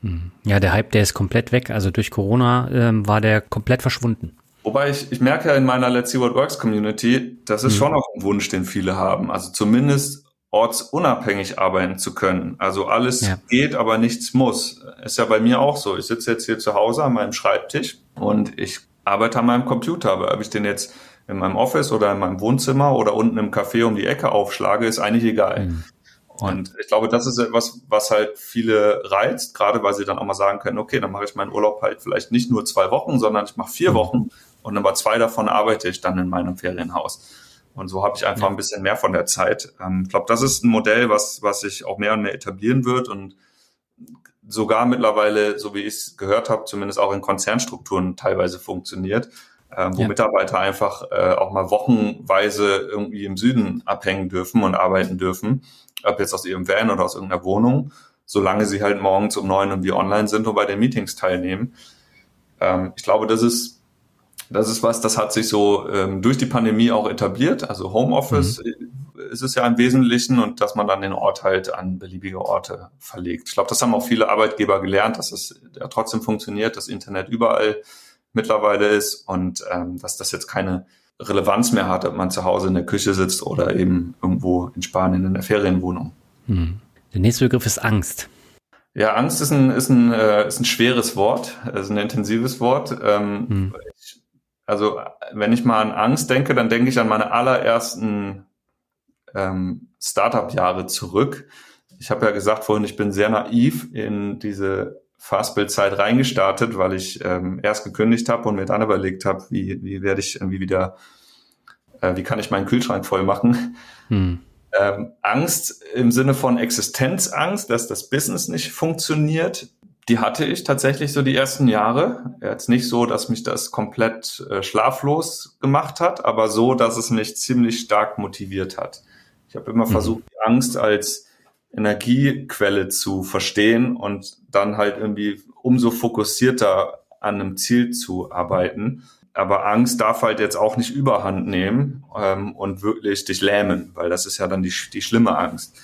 Hm. Ja, der Hype, der ist komplett weg. Also durch Corona ähm, war der komplett verschwunden. Wobei ich, ich merke ja in meiner Let's See What Works Community, das ist hm. schon auch ein Wunsch, den viele haben. Also zumindest ortsunabhängig arbeiten zu können. Also alles ja. geht, aber nichts muss. Ist ja bei mir auch so. Ich sitze jetzt hier zu Hause an meinem Schreibtisch und ich arbeite an meinem Computer. Aber ob ich den jetzt in meinem Office oder in meinem Wohnzimmer oder unten im Café um die Ecke aufschlage, ist eigentlich egal. Mhm. Und ich glaube, das ist etwas, was halt viele reizt, gerade weil sie dann auch mal sagen können, okay, dann mache ich meinen Urlaub halt vielleicht nicht nur zwei Wochen, sondern ich mache vier mhm. Wochen und aber zwei davon arbeite ich dann in meinem Ferienhaus. Und so habe ich einfach ein bisschen mehr von der Zeit. Ähm, ich glaube, das ist ein Modell, was, was sich auch mehr und mehr etablieren wird und sogar mittlerweile, so wie ich es gehört habe, zumindest auch in Konzernstrukturen teilweise funktioniert, äh, wo ja. Mitarbeiter einfach äh, auch mal wochenweise irgendwie im Süden abhängen dürfen und arbeiten dürfen, ob jetzt aus ihrem Van oder aus irgendeiner Wohnung, solange sie halt morgens um neun und wir online sind und bei den Meetings teilnehmen. Ähm, ich glaube, das ist das ist was, das hat sich so ähm, durch die Pandemie auch etabliert. Also Homeoffice mhm ist es ja im Wesentlichen und dass man dann den Ort halt an beliebige Orte verlegt. Ich glaube, das haben auch viele Arbeitgeber gelernt, dass es ja trotzdem funktioniert, dass Internet überall mittlerweile ist und ähm, dass das jetzt keine Relevanz mehr hat, ob man zu Hause in der Küche sitzt oder eben irgendwo in Spanien in der Ferienwohnung. Hm. Der nächste Begriff ist Angst. Ja, Angst ist ein, ist ein, äh, ist ein schweres Wort, ist ein intensives Wort. Ähm, hm. ich, also wenn ich mal an Angst denke, dann denke ich an meine allerersten ähm, Startup-Jahre zurück. Ich habe ja gesagt vorhin, ich bin sehr naiv in diese Fastbill-Zeit reingestartet, weil ich ähm, erst gekündigt habe und mir dann überlegt habe, wie, wie werde ich irgendwie wieder, äh, wie kann ich meinen Kühlschrank voll machen. Hm. Ähm, Angst im Sinne von Existenzangst, dass das Business nicht funktioniert, die hatte ich tatsächlich so die ersten Jahre. Jetzt nicht so, dass mich das komplett äh, schlaflos gemacht hat, aber so, dass es mich ziemlich stark motiviert hat. Ich habe immer mhm. versucht, die Angst als Energiequelle zu verstehen und dann halt irgendwie umso fokussierter an einem Ziel zu arbeiten. Aber Angst darf halt jetzt auch nicht überhand nehmen ähm, und wirklich dich lähmen, weil das ist ja dann die, die schlimme Angst.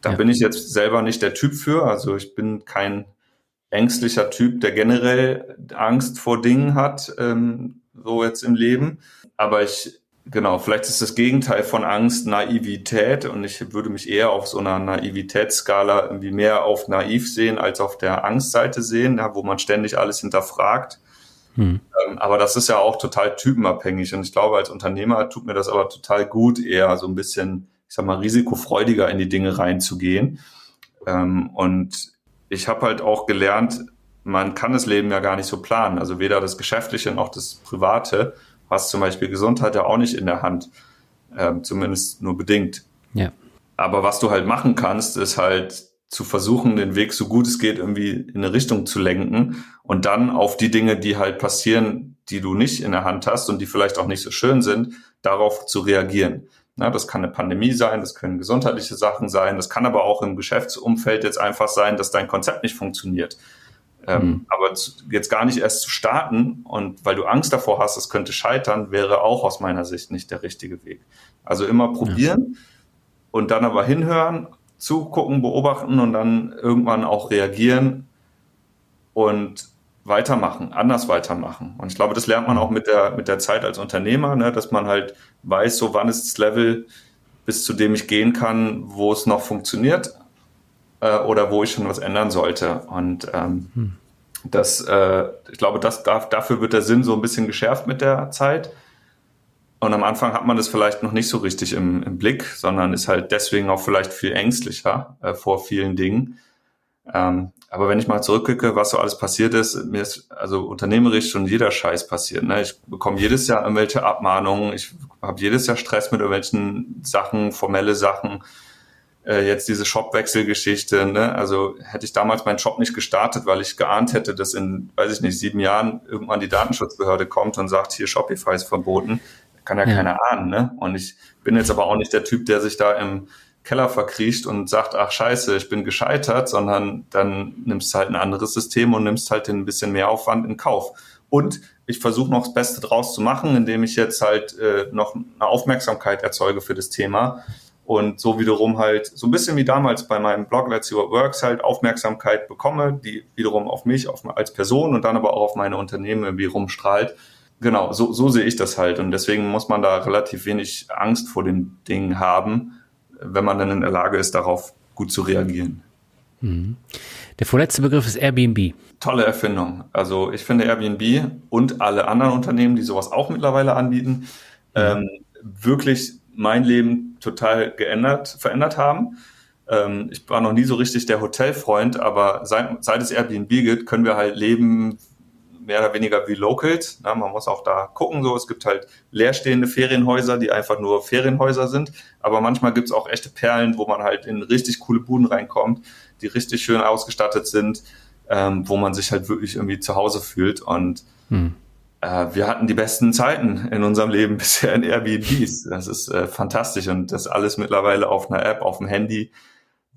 Da ja. bin ich jetzt selber nicht der Typ für. Also ich bin kein ängstlicher Typ, der generell Angst vor Dingen hat, ähm, so jetzt im Leben. Aber ich Genau, vielleicht ist das Gegenteil von Angst Naivität und ich würde mich eher auf so einer Naivitätsskala irgendwie mehr auf naiv sehen als auf der Angstseite sehen, ja, wo man ständig alles hinterfragt. Hm. Ähm, aber das ist ja auch total typenabhängig und ich glaube, als Unternehmer tut mir das aber total gut, eher so ein bisschen, ich sag mal, risikofreudiger in die Dinge reinzugehen. Ähm, und ich habe halt auch gelernt, man kann das Leben ja gar nicht so planen, also weder das Geschäftliche noch das Private hast zum Beispiel Gesundheit ja auch nicht in der Hand, ähm, zumindest nur bedingt. Ja. Aber was du halt machen kannst, ist halt zu versuchen, den Weg so gut es geht irgendwie in eine Richtung zu lenken und dann auf die Dinge, die halt passieren, die du nicht in der Hand hast und die vielleicht auch nicht so schön sind, darauf zu reagieren. Na, das kann eine Pandemie sein, das können gesundheitliche Sachen sein, das kann aber auch im Geschäftsumfeld jetzt einfach sein, dass dein Konzept nicht funktioniert. Ähm, mhm. Aber jetzt gar nicht erst zu starten und weil du Angst davor hast, es könnte scheitern, wäre auch aus meiner Sicht nicht der richtige Weg. Also immer probieren ja. und dann aber hinhören, zugucken, beobachten und dann irgendwann auch reagieren und weitermachen, anders weitermachen. Und ich glaube, das lernt man auch mit der, mit der Zeit als Unternehmer, ne, dass man halt weiß, so wann ist das Level, bis zu dem ich gehen kann, wo es noch funktioniert äh, oder wo ich schon was ändern sollte. Und ähm, hm. das, äh, ich glaube, das darf, dafür wird der Sinn so ein bisschen geschärft mit der Zeit. Und am Anfang hat man das vielleicht noch nicht so richtig im, im Blick, sondern ist halt deswegen auch vielleicht viel ängstlicher äh, vor vielen Dingen. Ähm, aber wenn ich mal zurückgucke, was so alles passiert ist, mir ist also unternehmerisch schon jeder Scheiß passiert. Ne? Ich bekomme jedes Jahr irgendwelche Abmahnungen, ich habe jedes Jahr Stress mit irgendwelchen Sachen, formelle Sachen. Äh, jetzt diese Shopwechselgeschichte. Ne? Also hätte ich damals meinen Shop nicht gestartet, weil ich geahnt hätte, dass in, weiß ich nicht, sieben Jahren irgendwann die Datenschutzbehörde kommt und sagt, hier Shopify ist verboten, kann ja, ja. keiner ahnen. Ne? Und ich bin jetzt aber auch nicht der Typ, der sich da im Keller verkriecht und sagt, ach scheiße, ich bin gescheitert, sondern dann nimmst du halt ein anderes System und nimmst halt ein bisschen mehr Aufwand in Kauf. Und ich versuche noch das Beste draus zu machen, indem ich jetzt halt äh, noch eine Aufmerksamkeit erzeuge für das Thema und so wiederum halt so ein bisschen wie damals bei meinem Blog Let's See What Works halt Aufmerksamkeit bekomme, die wiederum auf mich auf, als Person und dann aber auch auf meine Unternehmen irgendwie rumstrahlt. Genau, so, so sehe ich das halt und deswegen muss man da relativ wenig Angst vor den Dingen haben, wenn man dann in der Lage ist, darauf gut zu reagieren. Mhm. Der vorletzte Begriff ist Airbnb. Tolle Erfindung. Also ich finde Airbnb und alle anderen Unternehmen, die sowas auch mittlerweile anbieten, mhm. ähm, wirklich mein Leben total geändert, verändert haben. Ähm, ich war noch nie so richtig der Hotelfreund, aber seit, seit es Airbnb gibt, können wir halt leben mehr oder weniger wie Locals. Na, man muss auch da gucken. So, es gibt halt leerstehende Ferienhäuser, die einfach nur Ferienhäuser sind. Aber manchmal gibt es auch echte Perlen, wo man halt in richtig coole Buden reinkommt, die richtig schön ausgestattet sind, ähm, wo man sich halt wirklich irgendwie zu Hause fühlt. Und hm. äh, wir hatten die besten Zeiten in unserem Leben bisher in Airbnbs. Das ist äh, fantastisch und das alles mittlerweile auf einer App, auf dem Handy.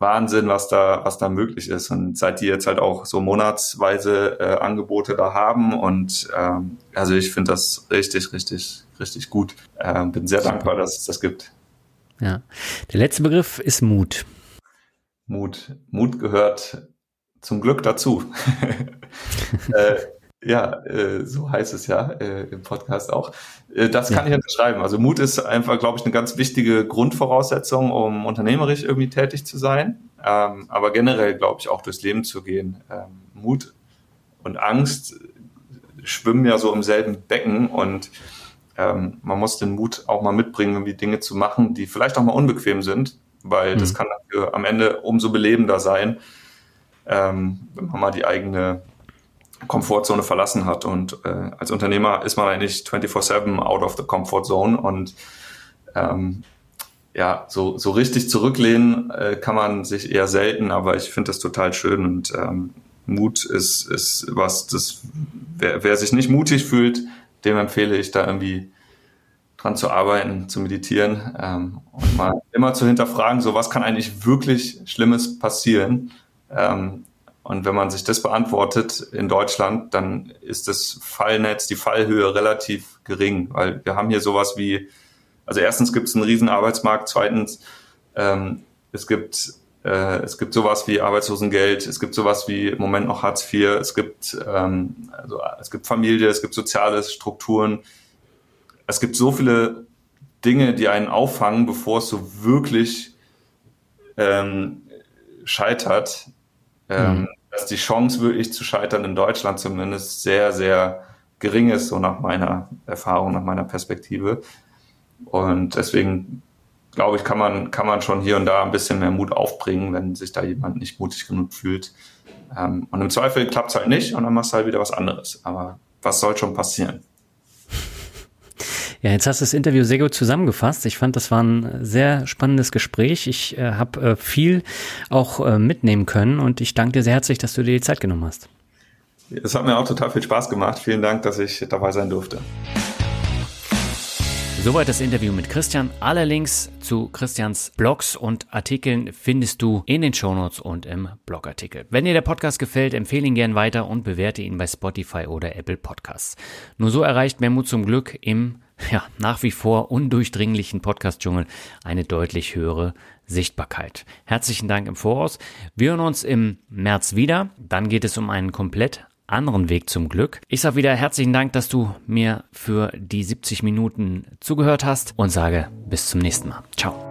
Wahnsinn, was da, was da möglich ist. Und seit die jetzt halt auch so monatsweise äh, Angebote da haben und ähm, also ich finde das richtig, richtig, richtig gut. Ähm, bin sehr dankbar, dass es das gibt. Ja. Der letzte Begriff ist Mut. Mut. Mut gehört zum Glück dazu. äh, ja, äh, so heißt es ja äh, im Podcast auch. Äh, das kann ja. ich unterschreiben. Also Mut ist einfach, glaube ich, eine ganz wichtige Grundvoraussetzung, um unternehmerisch irgendwie tätig zu sein. Ähm, aber generell, glaube ich, auch durchs Leben zu gehen. Ähm, Mut und Angst schwimmen ja so im selben Becken und ähm, man muss den Mut auch mal mitbringen, irgendwie Dinge zu machen, die vielleicht auch mal unbequem sind, weil mhm. das kann dafür am Ende umso belebender sein, ähm, wenn man mal die eigene Komfortzone verlassen hat. Und äh, als Unternehmer ist man eigentlich 24-7 out of the comfort zone. Und ähm, ja, so, so richtig zurücklehnen äh, kann man sich eher selten, aber ich finde das total schön. Und ähm, Mut ist, ist was, das, wer, wer sich nicht mutig fühlt, dem empfehle ich da irgendwie dran zu arbeiten, zu meditieren ähm, und mal immer zu hinterfragen, so was kann eigentlich wirklich Schlimmes passieren? Ähm, und wenn man sich das beantwortet in Deutschland, dann ist das Fallnetz, die Fallhöhe relativ gering, weil wir haben hier sowas wie, also erstens gibt es einen riesen Arbeitsmarkt, zweitens ähm, es gibt äh, es gibt sowas wie Arbeitslosengeld, es gibt sowas wie im Moment noch Hartz IV, es gibt ähm, also es gibt Familie, es gibt soziale Strukturen, es gibt so viele Dinge, die einen auffangen, bevor es so wirklich ähm, scheitert, ähm, mhm. dass die Chance wirklich zu scheitern in Deutschland zumindest sehr, sehr gering ist, so nach meiner Erfahrung, nach meiner Perspektive. Und deswegen glaube ich, kann man, kann man schon hier und da ein bisschen mehr Mut aufbringen, wenn sich da jemand nicht mutig genug fühlt. Ähm, und im Zweifel klappt es halt nicht und dann machst du halt wieder was anderes. Aber was soll schon passieren? Ja, jetzt hast du das Interview sehr gut zusammengefasst. Ich fand, das war ein sehr spannendes Gespräch. Ich äh, habe äh, viel auch äh, mitnehmen können und ich danke dir sehr herzlich, dass du dir die Zeit genommen hast. Es hat mir auch total viel Spaß gemacht. Vielen Dank, dass ich dabei sein durfte. Soweit das Interview mit Christian. Alle Links zu Christians Blogs und Artikeln findest du in den Shownotes und im Blogartikel. Wenn dir der Podcast gefällt, empfehle ihn gern weiter und bewerte ihn bei Spotify oder Apple Podcasts. Nur so erreicht Mehmut zum Glück im ja, nach wie vor undurchdringlichen Podcast-Dschungel eine deutlich höhere Sichtbarkeit. Herzlichen Dank im Voraus. Wir hören uns im März wieder. Dann geht es um einen komplett anderen Weg zum Glück. Ich sage wieder herzlichen Dank, dass du mir für die 70 Minuten zugehört hast und sage bis zum nächsten Mal. Ciao.